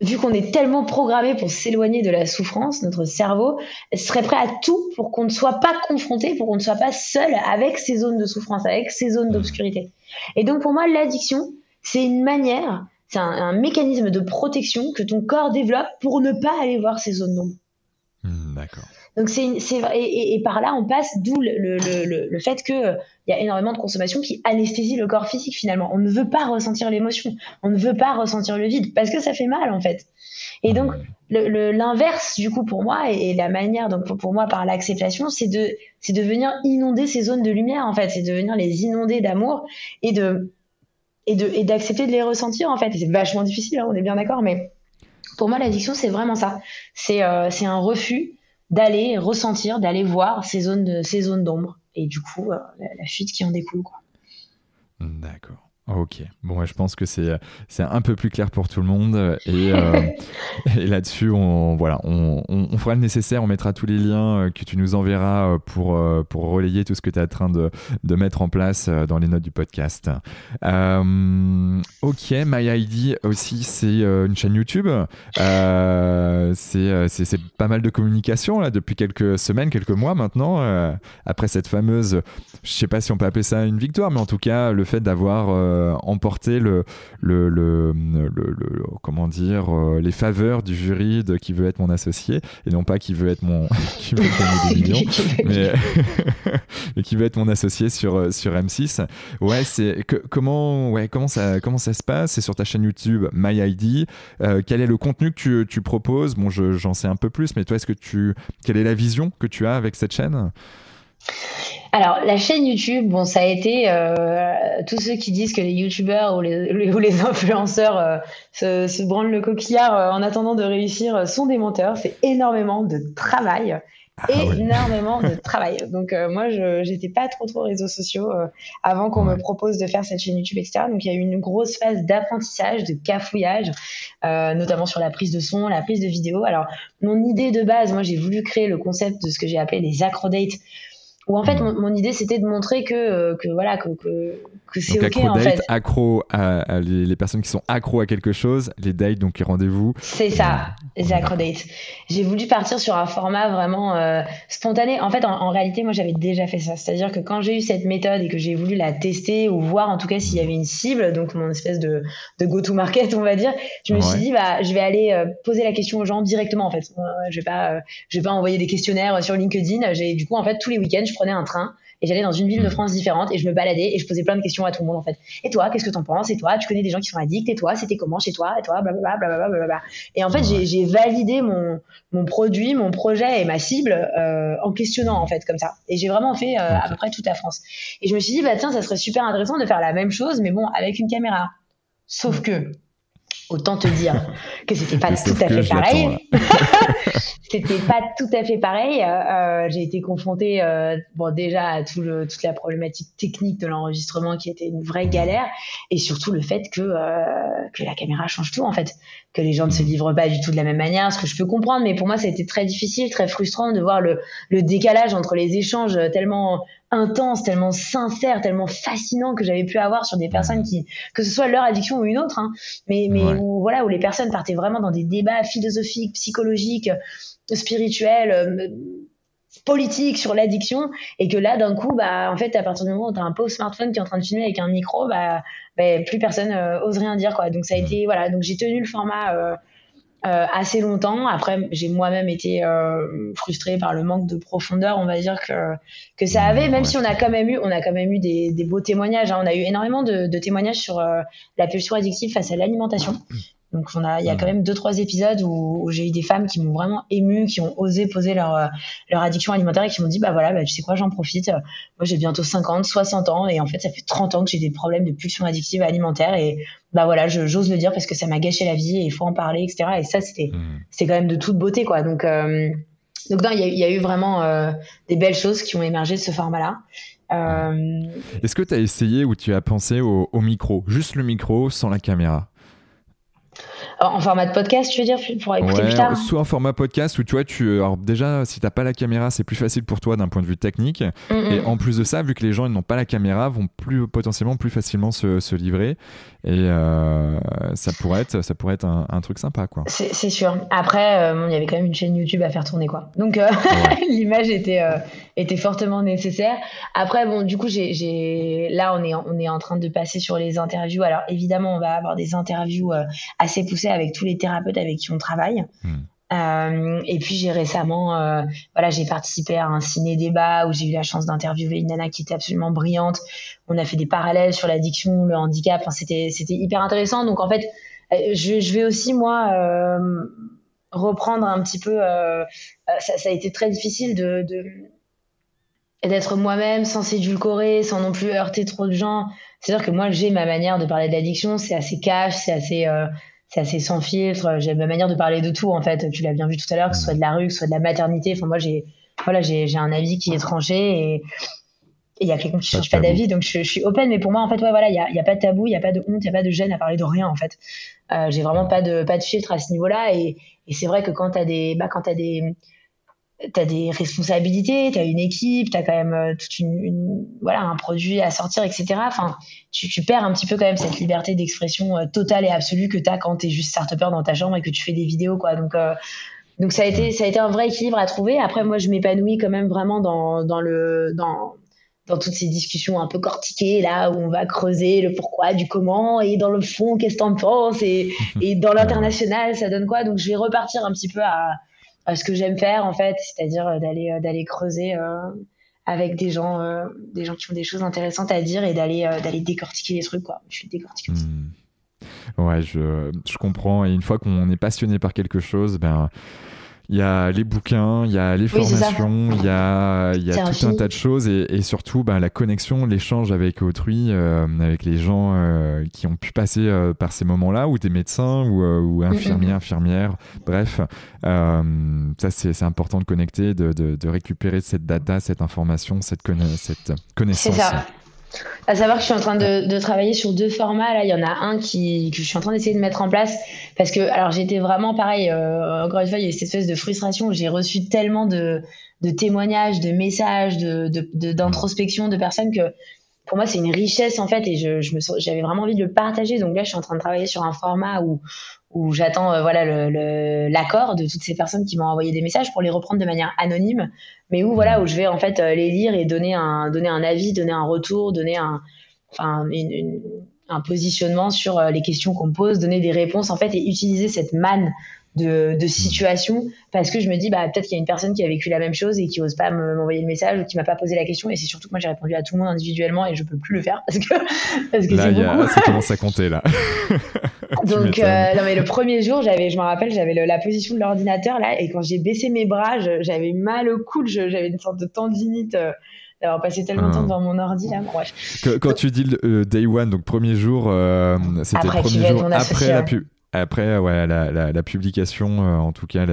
vu qu'on est tellement programmé pour s'éloigner de la souffrance, notre cerveau serait prêt à tout pour qu'on ne soit pas confronté, pour qu'on ne soit pas seul avec ces zones de souffrance, avec ces zones d'obscurité. Et donc pour moi, l'addiction, c'est une manière, c'est un, mécanisme de protection que ton corps développe pour ne pas aller voir ces zones d'ombre. Hmm, d'accord. Donc c'est et, et, par là on passe d'où le, le, le, fait que il y a énormément de consommation qui anesthésie le corps physique finalement. On ne veut pas ressentir l'émotion, on ne veut pas ressentir le vide parce que ça fait mal en fait. Et donc l'inverse du coup pour moi et, la manière donc pour, moi par l'acceptation c'est de c'est de venir inonder ces zones de lumière en fait, c'est de venir les inonder d'amour et de et d'accepter de les ressentir en fait. c'est vachement difficile, hein, on est bien d'accord, mais pour moi l'addiction c'est vraiment ça. C'est euh, c'est un refus d'aller ressentir, d'aller voir ces zones d'ombre et du coup euh, la, la, fuite qui en découle. D'accord. Ok, bon, je pense que c'est un peu plus clair pour tout le monde et, euh, et là-dessus, on voilà, on, on, fera le nécessaire, on mettra tous les liens euh, que tu nous enverras euh, pour pour relayer tout ce que tu es en train de, de mettre en place dans les notes du podcast. Euh, ok, My ID aussi, c'est une chaîne YouTube. Euh, c'est pas mal de communication là depuis quelques semaines, quelques mois maintenant. après cette fameuse, je sais pas si on peut appeler ça une victoire, mais en tout cas le fait d'avoir emporter le, le, le, comment dire euh, les faveurs du jury de qui veut être mon associé et non pas qui veut être mon qui veut gagner des millions mais, mais, qui veut être mon associé sur euh, sur M6 ouais c'est comment ouais comment ça comment ça se passe? C'est sur ta chaîne YouTube My ID quel est le contenu que tu, tu proposes? Bon j'en sais un peu plus mais toi est-ce que tu quelle est la vision que tu as avec cette chaîne? Alors, la chaîne YouTube, bon, ça a été euh, tous ceux qui disent que les YouTubeurs ou les, ou les influenceurs euh, se, se, branlent le coquillard euh, en attendant de réussir sont des menteurs. C'est énormément de travail. Ah énormément de travail. Donc moi, je j'étais pas trop trop réseaux sociaux avant qu'on me propose de faire cette chaîne YouTube, etc. Donc il y a eu une grosse phase d'apprentissage, de cafouillage, notamment sur la prise de son, la prise de vidéo. Alors mon idée de base, moi j'ai voulu créer le concept de ce que j'ai appelé les acrodates où en fait mon, idée c'était de montrer que, euh, que voilà que, que c'est ok en fait. accro à, les, personnes qui sont accro à quelque chose, les dates donc les rendez-vous. C'est ça, les accro dates. J'ai voulu partir sur un format vraiment euh, spontané. En fait, en, réalité, moi j'avais déjà fait ça. C'est-à-dire que quand j'ai eu cette méthode et que j'ai voulu la tester ou voir en tout cas s'il y avait une cible, donc mon espèce de, de go-to-market, on va dire, je me suis dit bah je vais aller euh, poser la question aux gens directement en fait. Je vais pas je vais pas envoyer des questionnaires sur LinkedIn. J'ai du coup en fait tous les week-ends prenais un train et j'allais dans une ville de hmm. France différente et je me baladais et je posais plein de questions à tout le monde en fait. Et toi, qu'est-ce que t'en penses? Et toi, tu connais des gens qui sont addicts? Et toi, c'était comment chez toi? Et toi, blablabla. Bla, bla, bla, et en fait, j'ai validé mon, mon produit, mon projet et ma cible euh, en questionnant en fait comme ça. Et j'ai vraiment fait euh, à peu près toute la France. Et je me suis dit, bah tiens, ça serait super intéressant de faire la même chose, mais bon, avec une caméra. Sauf que Autant te dire que c'était pas tout à fait pareil. c'était pas tout à fait pareil. Euh, j'ai été confrontée, euh, bon déjà à tout le, toute la problématique technique de l'enregistrement qui était une vraie galère, et surtout le fait que euh, que la caméra change tout en fait, que les gens ne se livrent pas du tout de la même manière, ce que je peux comprendre, mais pour moi ça a été très difficile, très frustrant de voir le, le décalage entre les échanges tellement intense, tellement sincère, tellement fascinant que j'avais pu avoir sur des personnes qui, que ce soit leur addiction ou une autre, hein, mais, mais où, voilà, où les personnes partaient vraiment dans des débats philosophiques, psychologiques, spirituels, euh, politiques sur l'addiction, et que là, d'un coup, bah, en fait, à partir du moment où tu as un pauvre smartphone qui est en train de filmer avec un micro, bah, bah plus personne euh, ose rien dire, quoi. Donc ça a été, voilà, donc j'ai tenu le format. Euh, euh, assez longtemps. Après, j'ai moi-même été euh, frustrée par le manque de profondeur, on va dire que que ça avait. Même si on a quand même eu, on a quand même eu des, des beaux témoignages. Hein. On a eu énormément de, de témoignages sur la pulsion addictive face à l'alimentation. Donc on a, il y a quand même deux trois épisodes où, j'ai eu des femmes qui m'ont vraiment ému, qui ont osé poser leur euh, leur addiction alimentaire et qui m'ont dit bah voilà, bah, tu sais quoi, j'en profite. Moi j'ai bientôt 50, 60 ans et en fait ça fait 30 ans que j'ai des problèmes de pulsion addictive alimentaire et bah voilà, j'ose le dire parce que ça m'a gâché la vie et il faut en parler, etc. Et ça c'était mmh. c'est quand même de toute beauté quoi. Donc euh, donc non, il y, a eu vraiment euh, des belles choses qui ont émergé de ce format-là. Est-ce que tu as essayé ou tu as pensé au, micro, juste le micro sans la caméra en format de podcast, tu veux dire, pour écouter plus tard Soit en format podcast où tu vois, tu, alors déjà, si t'as pas la caméra, c'est plus facile pour toi d'un point de vue technique. Mm. Et en plus de ça, vu que les gens n'ont pas la caméra, vont plus potentiellement plus facilement se, se livrer. Et euh, ça pourrait être, ça pourrait être un, truc sympa, quoi. C'est sûr. Après, euh, il y avait quand même une chaîne YouTube à faire tourner, quoi. Donc euh, l'image était était fortement nécessaire. Après, bon, du coup, j'ai là, on est on est en train de passer sur les interviews. Alors évidemment, on va avoir des interviews assez poussées avec tous les thérapeutes avec qui on travaille. Hmm. Euh, et puis j'ai récemment, euh, voilà, j'ai participé à un ciné débat où j'ai eu la chance d'interviewer une nana qui était absolument brillante. On a fait des parallèles sur l'addiction, le handicap. Enfin, c'était c'était hyper intéressant. Donc en fait, euh, je, je vais aussi moi reprendre un petit peu. Ça, ça, a été très difficile de, de d'être moi-même sans s'édulcorer, sans non plus heurter trop de gens. C'est-à-dire que moi j'ai ma manière de parler de l'addiction, c'est assez cash, c'est assez c'est assez sans filtre. J'ai ma manière de parler de tout, en fait. Tu l'as bien vu tout à l'heure, que ce soit de la rue, que ce soit de la maternité. Enfin, moi, j'ai, voilà, j'ai, un avis qui est tranché et, il y a quelqu'un qui change pas d'avis, donc je, suis open. Mais pour moi, en fait, ouais, voilà, il y a, y a, pas de tabou, il y a pas de honte, il y a pas de gêne à parler de rien, en fait. Euh, j'ai vraiment pas de, pas de filtre à ce niveau-là. Et, et c'est vrai que quand t'as des, bah, quand t'as des, tu as des responsabilités, tu as une équipe, tu as quand même euh, toute une, voilà un produit à sortir, etc. Enfin, tu, tu, perds un petit peu quand même cette liberté d'expression euh, totale et absolue que tu as quand tu es juste start dans ta chambre et que tu fais des vidéos quoi. Donc euh, donc ça a été ça a été un vrai équilibre à trouver. Après moi je m'épanouis quand même vraiment dans dans le dans dans toutes ces discussions un peu cortiquées là où on va creuser le pourquoi du comment et dans le fond qu'est-ce que t'en penses et, et dans l'international ça donne quoi donc je vais repartir un petit peu à ce que j'aime faire en fait, c'est-à-dire euh, d'aller euh, d'aller creuser euh, avec des gens des gens qui ont des choses intéressantes à dire et d'aller d'aller décortiquer les trucs quoi. Je suis décortiqueuse. Hmm. Ouais, je, je comprends et une fois qu'on est passionné par quelque chose, ben il y a les bouquins, il y a les formations, il y a, il y a tout un tas de choses et, surtout bah, la connexion, l'échange avec autrui, euh, avec les gens euh, qui ont pu passer euh, par ces moments-là, ou des médecins, ou, ou infirmiers, infirmières, bref, ça c'est important de connecter, de, de, de, récupérer cette data, cette information, cette, cette connaissance. C'est ça. À savoir que je suis en train de, travailler sur deux formats. Là, il y en a un qui, que je suis en train d'essayer de mettre en place parce que, alors, j'étais vraiment pareil. Euh, encore une fois, il y a cette espèce de frustration où j'ai reçu tellement de, témoignages, de messages, d'introspection de, de, personnes que pour moi, c'est une richesse en fait, et je, je j'avais vraiment envie de le partager. Donc là, je suis en train de travailler sur un format où où j'attends euh, voilà l'accord le, de toutes ces personnes qui m'ont envoyé des messages pour les reprendre de manière anonyme, mais où voilà où je vais en fait euh, les lire et donner un donner un avis, donner un retour, donner un enfin un positionnement sur euh, les questions qu'on me pose, donner des réponses en fait et utiliser cette manne de, de situations parce que je me dis bah peut-être qu'il y a une personne qui a vécu la même chose et qui ose pas m'envoyer le message ou qui m'a pas posé la question et c'est surtout que moi j'ai répondu à tout le monde individuellement et je peux plus le faire parce que parce que là a, ça commence à compter là donc euh, non mais le premier jour j'avais je me rappelle j'avais la position de l'ordinateur là et quand j'ai baissé mes bras j'avais mal au coude j'avais une sorte de tendinite euh, d'avoir passé tellement de temps ah. devant mon ordi là. Quand, tu dis le, day one, donc premier jour, euh, c'était le premier jour après la pub. Après, ouais, la, la, publication, euh, en tout cas,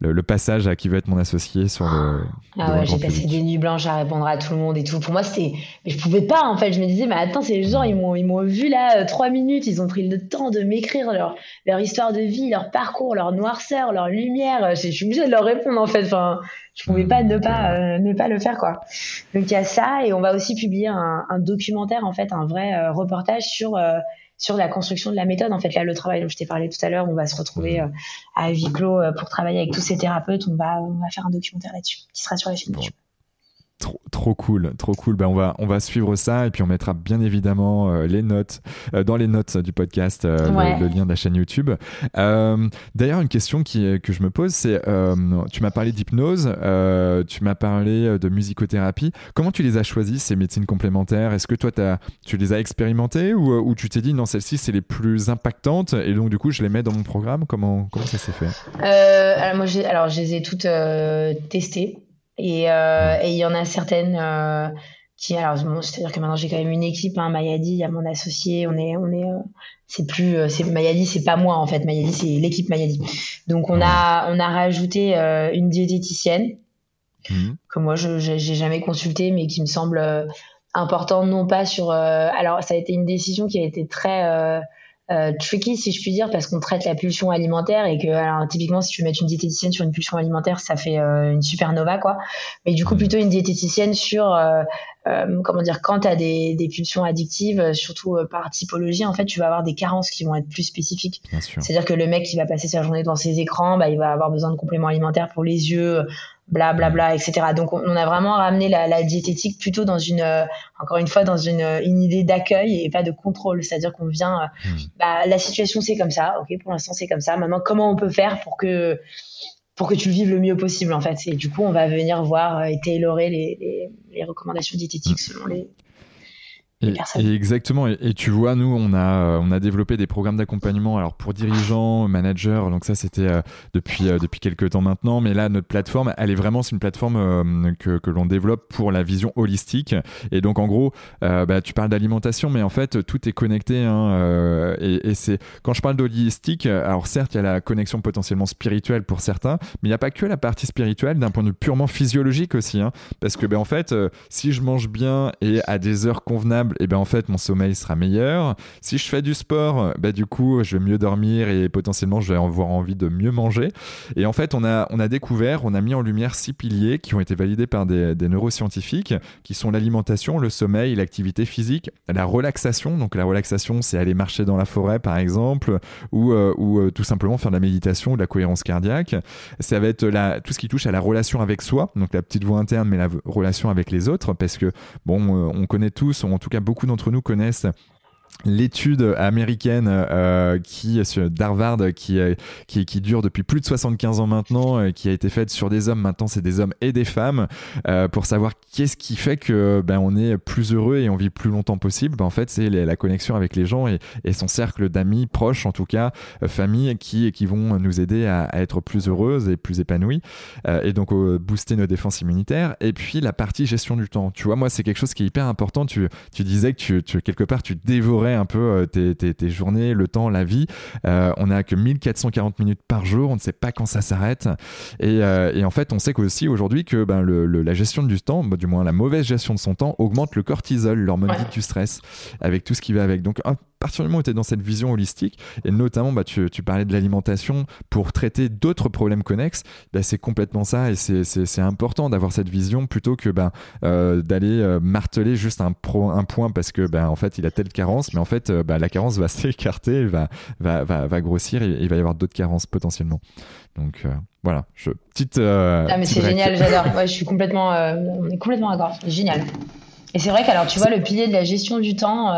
le, passage à qui veut être mon associé sur le. Ah ouais, j'ai passé des nuits blanches à répondre à tout le monde et tout. Pour moi, c'était. Mais je pouvais pas, en fait. Je me disais, mais attends, c'est genre, ils m'ont, ils m'ont vu là, euh, trois minutes, ils ont pris le temps de m'écrire leur, leur histoire de vie, leur parcours, leur noirceur, leur lumière. Je, suis obligée de leur répondre, en fait. Enfin, je pouvais pas ne pas, euh, ne pas le faire, quoi. Donc, il y a ça, et on va aussi publier un, un documentaire, en fait, un vrai reportage sur sur la construction de la méthode. En fait, là, le travail dont je t'ai parlé tout à l'heure, on va se retrouver euh, à huis clos euh, pour travailler avec tous ces thérapeutes. On va, on va faire un documentaire là-dessus qui sera sur la chaîne YouTube. Trop, trop, cool, trop cool. Ben on, va, on va suivre ça et puis on mettra bien évidemment euh, les notes euh, dans les notes du podcast, euh, le, lien de la chaîne YouTube. D'ailleurs, une question qui, que je me pose, c'est tu m'as parlé d'hypnose, tu m'as parlé de musicothérapie. Comment tu les as choisis ces médecines complémentaires? Est-ce que toi as, tu les as expérimentées ou, ou tu t'es dit non, celles-ci c'est les plus impactantes et donc du coup je les mets dans mon programme? Comment, comment ça s'est fait? Alors, moi, alors je les ai toutes testées. Euh, et il y en a certaines euh, qui, alors, c'est-à-dire que maintenant j'ai quand même une équipe, hein, Mayadi, il y a mon associé, on est, on est, euh, c'est plus, c'est Mayadi, c'est pas moi en fait, Mayadi, c'est l'équipe Mayadi. Donc on a, on a rajouté une diététicienne mmh. que moi je j'ai jamais consulté, mais qui me semble important, non pas sur, alors ça a été une décision qui a été très euh, tricky si je puis dire parce qu'on traite la pulsion alimentaire et que alors typiquement si tu mettre une diététicienne sur une pulsion alimentaire ça fait euh, une supernova quoi. Mais du coup plutôt une diététicienne sur euh, euh comment dire quand tu as des, des, pulsions addictives surtout par typologie en fait tu vas avoir des carences qui vont être plus spécifiques. C'est-à-dire que le mec qui va passer sa journée devant ses écrans bah, il va avoir besoin de compléments alimentaires pour les yeux bla bla bla etc donc on, a vraiment ramené la, la, diététique plutôt dans une euh, encore une fois dans une, une idée d'accueil et pas de contrôle. C'est à dire qu'on vient euh, hmm. bah, la situation c'est comme ça. Ok pour l'instant c'est comme ça. Maintenant comment on peut faire pour que pour que tu le vives le mieux possible en fait? Et du coup on va venir voir euh, et tailorer les, les, les recommandations diététiques selon les et, exactement. Et, tu vois, nous, on a, euh, on a développé des programmes d'accompagnement alors pour dirigeants, managers. Donc ça, c'était euh, depuis, euh, depuis quelques temps maintenant. Mais là, notre plateforme, elle est vraiment, c'est une plateforme que, que l'on développe pour la vision holistique. Et donc, en gros, bah, tu parles d'alimentation, mais en fait, tout est connecté. Hein, et, et c'est quand je parle d'holistique, alors certes, il y a la connexion potentiellement spirituelle pour certains, mais il n'y a pas que la partie spirituelle d'un point de vue purement physiologique aussi. Hein, parce que, ben, en fait, si je mange bien et à des heures convenables, et ben en fait mon sommeil sera meilleur. Si je fais du sport, ben du coup je vais mieux dormir et potentiellement je vais avoir envie de mieux manger. Et en fait on a, on a découvert, on a mis en lumière six piliers qui ont été validés par des, des neuroscientifiques, qui sont l'alimentation, le sommeil, l'activité physique, la relaxation. Donc la relaxation c'est aller marcher dans la forêt par exemple, ou, euh, ou euh, tout simplement faire de la méditation ou de la cohérence cardiaque. Ça va être la, tout ce qui touche à la relation avec soi, donc la petite voix interne, mais la relation avec les autres, parce que bon, euh, on connaît tous, ou en tout cas beaucoup d'entre nous connaissent l'étude américaine euh, qui d'Harvard qui, qui, dure depuis plus de 75 ans maintenant et qui a été faite sur des hommes maintenant c'est des hommes et des femmes euh, pour savoir qu'est-ce qui fait que ben on est plus heureux et on vit plus longtemps possible. Ben, en fait c'est la connexion avec les gens et, son cercle d'amis proches en tout cas euh, famille qui qui vont nous aider à, être plus heureuses et plus épanouies et donc booster nos défenses immunitaires. Et puis la partie gestion du temps. Tu vois moi c'est quelque chose qui est hyper important. Tu, tu disais que tu quelque part tu dévorais un peu euh, tes, tes, tes, journées, le temps, la vie. Euh, on n'a que 1440 minutes par jour, on ne sait pas quand ça s'arrête. Et, euh, et, en fait, on sait aussi aujourd'hui que ben, le, la gestion du temps, du moins la mauvaise gestion de son temps, augmente le cortisol, l'hormone ouais. du stress, avec tout ce qui va avec. Donc, partir du moment où tu es dans cette vision holistique, et notamment bah, tu, tu parlais de l'alimentation pour traiter d'autres problèmes connexes, bah, c'est complètement ça et c'est important d'avoir cette vision plutôt que bah, euh, d'aller marteler juste un, pro, un point parce que bah, en fait il a telle carence, mais en fait euh, bah, la carence va s'écarter, va, va, va, va, grossir et il va y avoir d'autres carences potentiellement. Donc euh, voilà, je, petite. Euh, ah mais c'est génial, j'adore. Ouais, je suis complètement, euh, on est complètement d'accord, c'est génial. Et c'est vrai qu'alors tu vois le pilier de la gestion du temps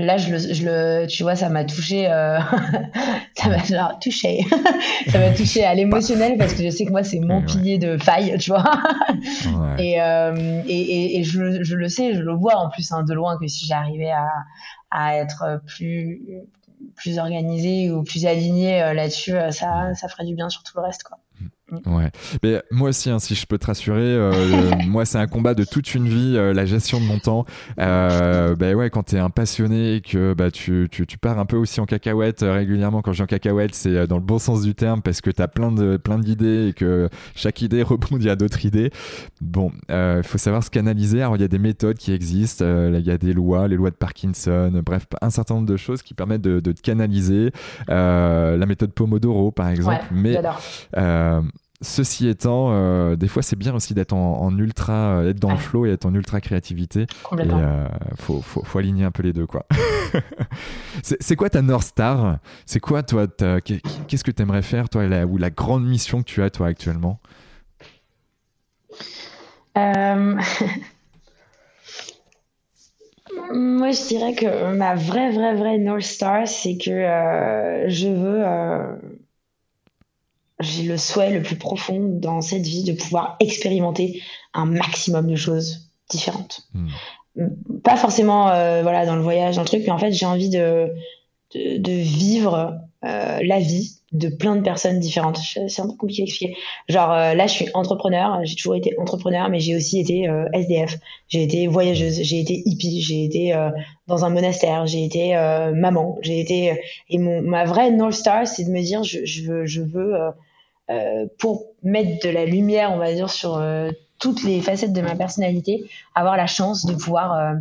là je le, je le tu vois ça m'a touché ça m'a genre touché ça m'a touché à l'émotionnel parce que je sais que moi c'est mon ouais, pilier de faille tu vois et, et, et je, je, le sais je le vois en plus hein, de loin que si j'arrivais à, à être plus plus organisé ou plus aligné euh, là-dessus ça ça ferait du bien sur tout le reste quoi Ouais, mais moi aussi, hein, si je peux te rassurer, euh, moi c'est un combat de toute une vie, euh, la gestion de mon temps. Euh, bah ouais, quand t'es un passionné et que bah tu, tu, tu, pars un peu aussi en cacahuète euh, régulièrement. Quand je dis en cacahuète, c'est dans le bon sens du terme parce que t'as plein de plein d'idées et que chaque idée rebondit à d'autres idées. Bon, il faut savoir se canaliser. Alors il y a des méthodes qui existent, il y a des lois, les lois de Parkinson, bref, un certain nombre de choses qui permettent de, de te canaliser. la méthode Pomodoro par exemple, ouais, mais Ceci étant, euh, des fois c'est bien aussi d'être en, en, ultra, être dans ouais. le flow et être en ultra créativité. Et euh, faut, faut, faut, aligner un peu les deux quoi. c'est quoi ta North Star? C'est quoi toi Qu'est-ce que tu aimerais faire toi la, ou la grande mission que tu as toi actuellement? Euh... Moi je dirais que ma vraie vraie vraie North Star c'est que euh, je veux euh, j'ai le souhait le plus profond dans cette vie de pouvoir expérimenter un maximum de choses différentes. Mmh. Pas forcément euh, voilà dans le voyage, dans le truc, mais en fait j'ai envie de, de, de vivre euh, la vie de plein de personnes différentes. C'est un peu compliqué d'expliquer. Genre euh, là je suis entrepreneur, j'ai toujours été entrepreneur, mais j'ai aussi été euh, SDF, j'ai été voyageuse, j'ai été hippie, j'ai été euh, dans un monastère, j'ai été maman, j'ai été et mon ma vraie North Star c'est de me dire je, je veux je veux euh, pour mettre de la lumière, on va dire, sur euh, toutes les facettes de ma personnalité, avoir la chance de pouvoir euh,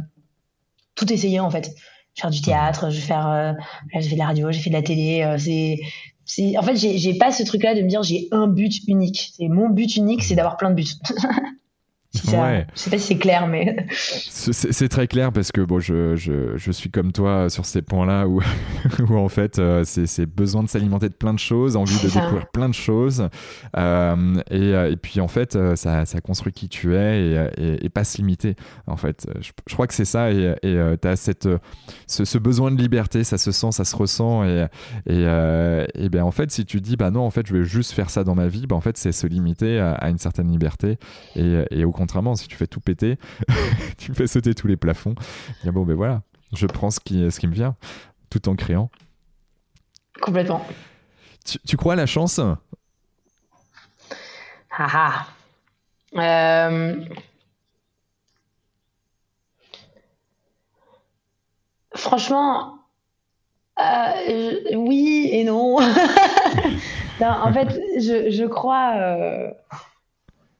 tout essayer en fait. Faire du théâtre, je vais faire, là, j'ai fait de la radio, j'ai fait de la télé. c'est, c'est, en fait, j'ai, j'ai pas ce truc-là de me dire j'ai un but unique. C'est mon but unique, c'est d'avoir plein de buts. Si ça, ouais. Je sais pas si c'est clair, mais. C'est très clair parce que bon, je, je, je suis comme toi sur ces points-là où, où en fait euh, c'est besoin de s'alimenter de plein de choses, envie de ça. découvrir plein de choses. Euh, et, euh, et, puis en fait, euh, ça, ça construit qui tu es et, et, et pas se limiter. En fait, je, je crois que c'est ça. Et tu as cette, ce, ce, besoin de liberté, ça se sent, ça se ressent. Et, et, et ben en fait, si tu dis bah non, en fait, je vais juste faire ça dans ma vie, bah en fait, c'est se limiter à, à, une certaine liberté. Et, et au contrairement, si tu fais tout péter, tu fais sauter tous les plafonds, bien bon, ben voilà, je prends ce qui, ce qui me vient, tout en créant. Complètement. Tu, tu crois à la chance? Ah euh... Franchement, euh, oui et non. non. En fait, je, je crois. Euh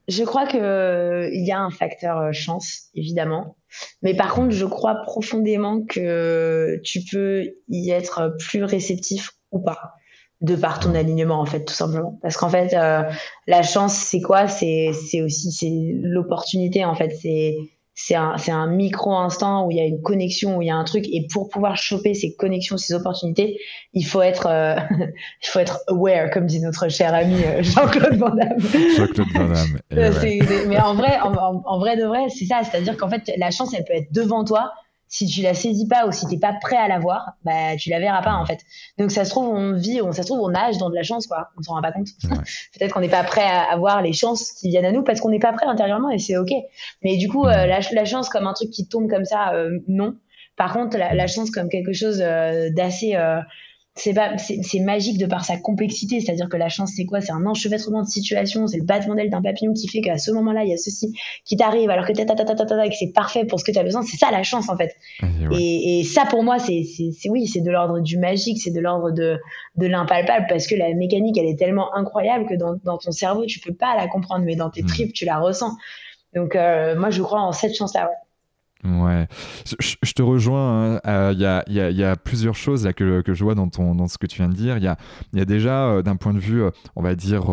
je crois que euh, y a un facteur euh, chance, évidemment. Mais par contre, je crois profondément que tu peux y être plus réceptif ou pas, de par ton alignement, en fait, tout simplement. Parce qu'en fait, euh, la chance, c'est quoi? C'est c'est aussi c'est l'opportunité, en fait. C'est c'est un, un micro-instant où il y a une connexion, où il y a un truc. Et pour pouvoir choper ces connexions, ces opportunités, il faut être, euh, il faut être aware, comme dit notre cher ami euh, Jean-Claude Van Damme. Jean-Claude Van Damme. ouais. Mais en vrai, en, en, vrai de vrai, c'est ça. C'est-à-dire qu'en fait, la chance, elle peut être devant toi, si tu la saisis pas ou si t'es pas prêt à la voir, bah tu la verras pas en fait. Donc ça se trouve on vit, on, ça se trouve on nage dans de la chance quoi. On s'en rend pas compte. Peut-être qu'on n'est pas prêt à, voir les chances qui viennent à nous parce qu'on n'est pas prêt intérieurement et c'est ok. Mais du coup euh, la, la, chance comme un truc qui tombe comme ça, euh, non. Par contre la, la, chance comme quelque chose euh, d'assez c'est pas c'est magique de par sa complexité. C'est à dire que la chance c'est quoi? C'est un enchevêtrement de situations c'est le battement d'aile d'un papillon qui fait qu'à ce moment là il y a ceci qui t'arrive alors que ta, ta, ta, ta, et que c'est parfait pour ce que tu as besoin. C'est ça la chance en fait. Et, et, ça pour moi c'est oui c'est de l'ordre du magique. C'est de l'ordre de de l'impalpable parce que la mécanique elle est tellement incroyable que dans, dans ton cerveau tu peux pas la comprendre. Mais dans tes mm. tripes tu la ressens. Donc euh, moi je crois en cette chance là ouais. Ouais, je, te rejoins. Il hein. euh, y, a, y, a, plusieurs choses que, je vois dans, ce que tu viens de dire. Il y a, y a, déjà, euh, d'un point de vue, euh, on va dire,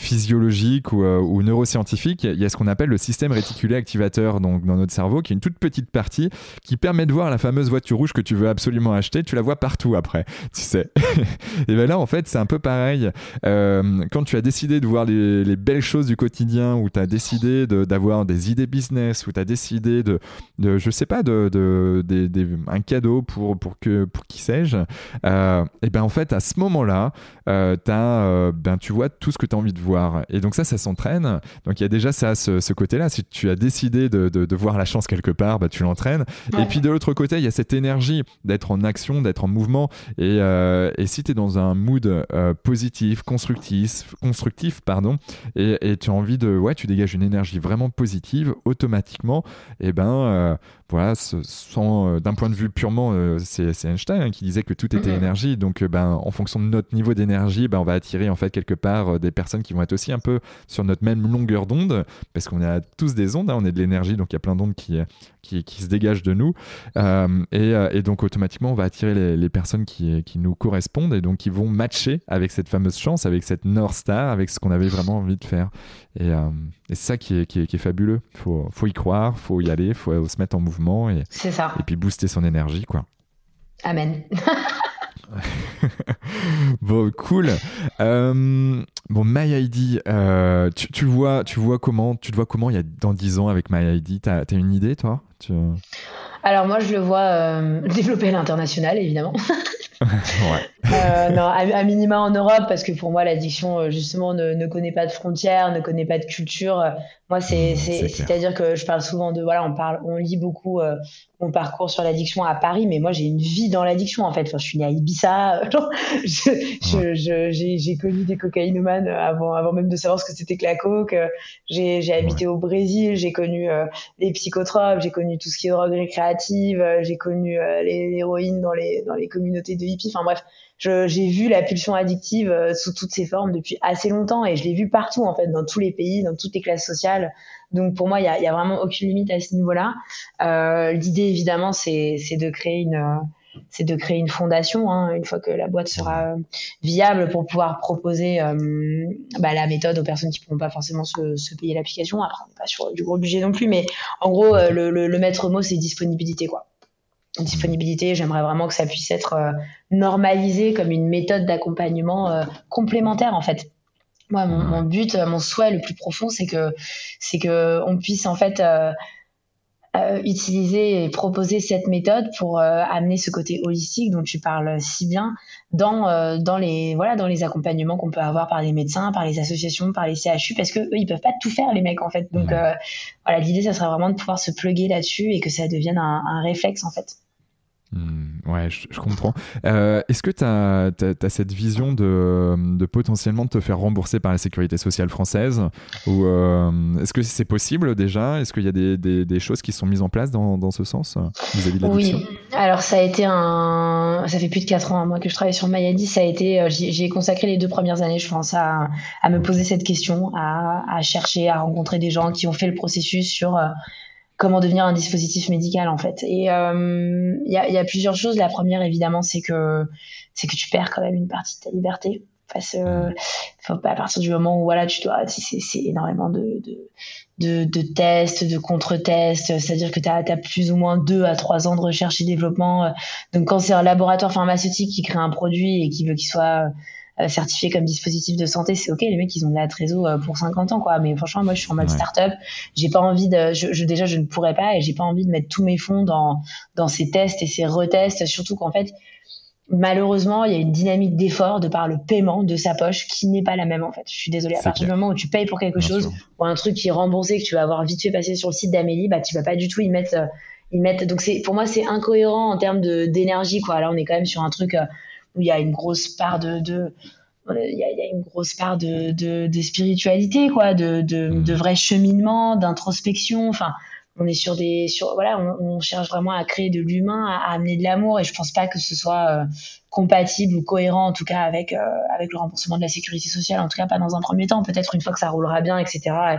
physiologique ou, ou, neuroscientifique, il y a ce qu'on appelle le système réticulé activateur donc dans notre cerveau, qui est une toute petite partie qui permet de voir la fameuse voiture rouge que tu veux absolument acheter. Tu la vois partout après, tu sais. et bien là, en fait, c'est un peu pareil. quand tu as décidé de voir les, les belles choses du quotidien, ou tu as décidé d'avoir des idées business, ou tu as décidé de de, je sais pas, de, un cadeau pour, pour, que, pour qui sais-je, euh, et ben en fait, à ce moment-là, euh, euh, ben, tu vois tout ce que tu as envie de voir. Et donc ça, ça s'entraîne. Donc il y a déjà ça, ce, ce côté-là. Si tu as décidé de, de, voir la chance quelque part, bah, tu l'entraînes. Et puis de l'autre côté, il y a cette énergie d'être en action, d'être en mouvement. Et, et si tu es dans un mood positif, constructif, constructif pardon, et, et, tu as envie de... Ouais, tu dégages une énergie vraiment positive, automatiquement, et ben euh, voilà, euh, d'un point de vue purement, euh, c'est, Einstein hein, qui disait que tout était énergie. Donc, ben, en fonction de notre niveau d'énergie, ben, on va attirer en fait quelque part des personnes qui vont être aussi un peu sur notre même longueur d'onde, parce qu'on a tous des ondes, hein, on est de l'énergie, donc il y a plein d'ondes qui, qui, qui, se dégagent de nous. Et, et, donc, automatiquement, on va attirer les, personnes qui, qui, nous correspondent et donc qui vont matcher avec cette fameuse chance, avec cette North Star, avec ce qu'on avait vraiment envie de faire. Et, et c'est ça qui est, qui est, qui est fabuleux. Il faut, faut y croire, faut y aller, il faut se mettre en mouvement et, ça. et puis booster son énergie, quoi. Amen. bon, cool. Euh, bon, MyID, euh, tu, tu, vois, tu vois comment, tu vois comment il y a dans 10 ans avec MyID T'as as une idée, toi? Alors moi, je le vois euh, développer à l'international, évidemment. ouais. non, à, minima en Europe, parce que pour moi, l'addiction, justement, ne, ne, connaît pas de frontières, ne connaît pas de culture. Moi, c'est, mmh, c'est-à-dire que je parle souvent de, voilà, on parle, on lit beaucoup euh, mon parcours sur l'addiction à Paris, mais moi, j'ai une vie dans l'addiction, en fait. Enfin, je suis née à Ibiza, j'ai, connu des cocaïnomanes avant, avant même de savoir ce que c'était que la coke. J'ai, j'ai habité au Brésil, j'ai connu euh, les psychotropes, j'ai connu tout ce qui est drogue récréative, j'ai connu euh, l'héroïne dans les, dans les communautés de Enfin, bref, j'ai vu la pulsion addictive euh, sous toutes ses formes depuis assez longtemps et je l'ai vu partout en fait, dans tous les pays, dans toutes les classes sociales. Donc pour moi, il y a, a, vraiment aucune limite à ce niveau-là. Euh, L'idée évidemment, c'est de créer une c'est de créer une fondation hein, une fois que la boîte sera euh, viable pour pouvoir proposer euh, bah, la méthode aux personnes qui pourront pas forcément se, payer l'application. Après, on n'est pas sur du gros budget non plus, mais en gros, le, le, le maître mot, c'est disponibilité quoi disponibilité. J'aimerais vraiment que ça puisse être euh, normalisé comme une méthode d'accompagnement euh, complémentaire en fait. Moi, mon, but, mon souhait le plus profond, c'est que c'est que on puisse en fait euh, utiliser et proposer cette méthode pour amener ce côté holistique dont tu parles si bien dans dans les voilà dans les accompagnements qu'on peut avoir par les médecins, par les associations, par les CHU parce que eux ils peuvent pas tout faire les mecs en fait. Donc voilà l'idée ça serait vraiment de pouvoir se pluguer là-dessus et que ça devienne un, un réflexe en fait. Hmm, ouais, je, comprends. Euh, est-ce que tu as, cette vision de, de, potentiellement te faire rembourser par la sécurité sociale française Ou euh, est-ce que c'est possible déjà? Est-ce qu'il y a des, des, choses qui sont mises en place dans, dans ce sens vis-à-vis de Oui, alors ça a été un. Ça fait plus de 4 ans, moi, que je travaille sur Mayadi. Ça a été. Euh, j'ai consacré les deux premières années, je pense, à, à me poser cette question, à, à, chercher, à rencontrer des gens qui ont fait le processus sur comment devenir un dispositif médical en fait. Et il euh, y, a, y, a, plusieurs choses. La première évidemment c'est que c'est que tu perds quand même une partie de ta liberté. Face, euh, faut pas à partir du moment où voilà tu dois c'est énormément de, de de, de, tests, de contre-tests, c'est-à-dire que tu as, as, plus ou moins deux à trois ans de recherche et développement. Donc quand c'est un laboratoire pharmaceutique qui crée un produit et qui veut qu'il soit certifié comme dispositif de santé, c'est ok. Les mecs, ils ont de la trésor pour 50 ans, quoi. Mais franchement, moi, je suis en mode start-up. J'ai pas envie de, je, déjà, je ne pourrais pas et j'ai pas envie de mettre tous mes fonds dans dans ces tests et ces retests. Surtout qu'en fait, malheureusement, il y a une dynamique d'effort de par le paiement de sa poche qui n'est pas la même en fait. Je suis désolée. À partir du moment où tu payes pour quelque chose ou un truc qui est remboursé que tu vas avoir vite fait passer sur le site d'Amélie, bah tu vas pas du tout y mettre. Euh, y mettre... Donc c'est pour moi c'est incohérent en termes de d'énergie quoi. Là on est quand même sur un truc euh, où il y a une grosse part de, de il y, a, y, a, une grosse part de, de, de spiritualité, quoi, de, de, de vrai cheminement, d'introspection. Enfin, on est sur des sur voilà on, on, cherche vraiment à créer de l'humain à, amener de l'amour. Et je pense pas que ce soit euh, compatible ou cohérent en tout cas avec euh, avec le remboursement de la sécurité sociale. En tout cas pas dans un premier temps. Peut-être une fois que ça roulera bien etc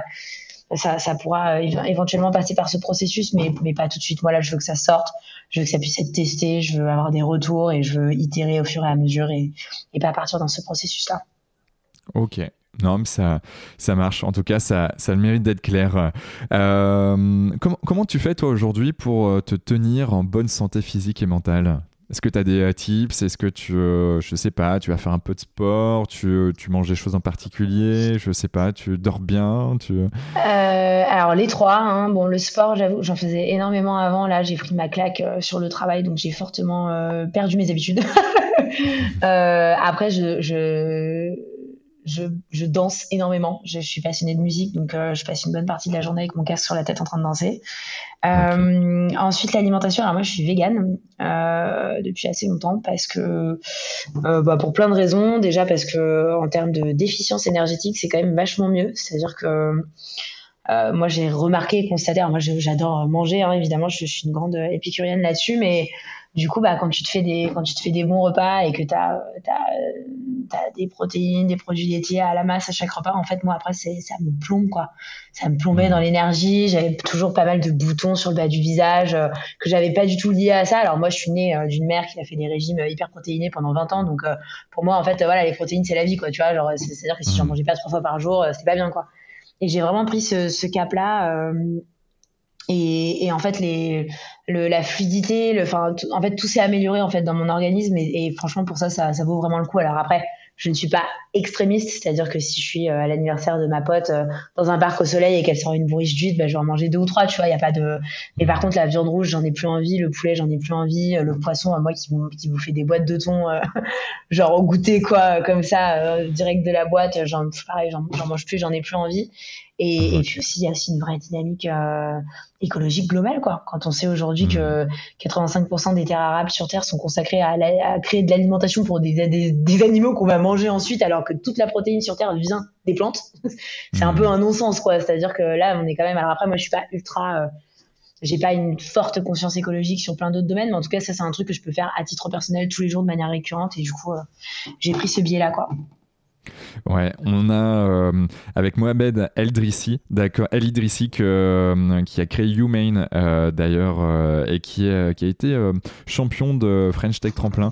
ça, ça pourra euh, éventuellement passer par ce processus mais mais pas tout de suite. Moi là je veux que ça sorte je veux que ça puisse être testé je veux avoir des retours et je veux itérer au fur et à mesure et et pas partir dans ce processus là ok non, mais ça, ça marche. En tout cas, ça, ça a le mérite d'être clair. Euh, comment, comment tu fais, toi, aujourd'hui, pour euh, te tenir en bonne santé physique et mentale? Est-ce que tu as des euh, tips? Est-ce que tu, je sais pas, tu vas faire un peu de sport? Tu, tu manges des choses en particulier? Je sais pas, tu dors bien? Tu... Alors, les trois. Hein. Bon, le sport, j'avoue, j'en faisais énormément avant. Là, j'ai pris ma claque sur le travail, donc j'ai fortement perdu mes habitudes. après, je, je je, je, danse énormément. Je, je, suis passionnée de musique, donc euh, je passe une bonne partie de la journée avec mon casque sur la tête en train de danser. Euh, Ensuite, l'alimentation. Alors moi, je suis végane euh, depuis assez longtemps parce que, bah, pour plein de raisons. Déjà parce que en termes de déficience énergétique, c'est quand même vachement mieux. C'est-à-dire que moi, j'ai remarqué et constaté. Alors moi, j'adore manger, hein, évidemment. Je, je, suis une grande épicurienne là-dessus, mais du coup, bah, quand tu te fais des, quand tu te fais des bons repas et que tu as, as, des protéines, des produits laitiers à la masse à chaque repas, en fait, moi, après, ça me plombe, quoi. Ça me plombait dans l'énergie. J'avais toujours pas mal de boutons sur le bas du visage euh, que j'avais pas du tout lié à ça. Alors, moi, je suis née euh, d'une mère qui a fait des régimes euh, hyper protéinés pendant 20 ans. Donc, pour moi, en fait, voilà, les protéines, c'est la vie, quoi. Tu vois, genre, c'est-à-dire que si j'en mangeais pas trois fois par jour, c'était pas bien, quoi. Et j'ai vraiment pris ce, ce cap-là. Et, et, en fait, les, le, la fluidité, le, enfin, en fait, tout s'est amélioré en fait dans mon organisme et, et franchement, pour ça, ça, ça, vaut vraiment le coup. Alors après, je ne suis pas extrémiste, c'est-à-dire que si je suis euh, à l'anniversaire de ma pote euh, dans un parc au soleil et qu'elle sort une bourriche d'huile, bah, je vais en manger deux ou trois, tu vois, il y a pas de. Mais par contre, la viande rouge, j'en ai plus envie, le poulet, j'en ai plus envie, le poisson, moi qui, qui vous fait des boîtes de thon, euh, genre au goûter quoi, comme ça, direct de la boîte, j'en pareil, j'en mange plus, j'en ai plus envie. Et, et, puis aussi, il y a aussi une vraie dynamique euh, écologique globale, quoi. Quand on sait aujourd'hui que 85% mmh. des terres arables sur Terre sont consacrées à, à créer de l'alimentation pour des, des, des animaux qu'on va manger ensuite, alors que toute la protéine sur Terre vient des plantes, c'est un mmh. peu un non-sens, quoi. C'est-à-dire que là, on est quand même. Alors après, moi, je suis pas ultra. Euh, j'ai pas une forte conscience écologique sur plein d'autres domaines, mais en tout cas, ça, c'est un truc que je peux faire à titre personnel tous les jours de manière récurrente, et du coup, euh, j'ai pris ce biais-là, quoi. Ouais, on a euh, avec Mohamed Eldrissi, d'accord, El Idrissi euh, qui a créé Humane euh, d'ailleurs et qui, qui a été champion de French Tech Tremplin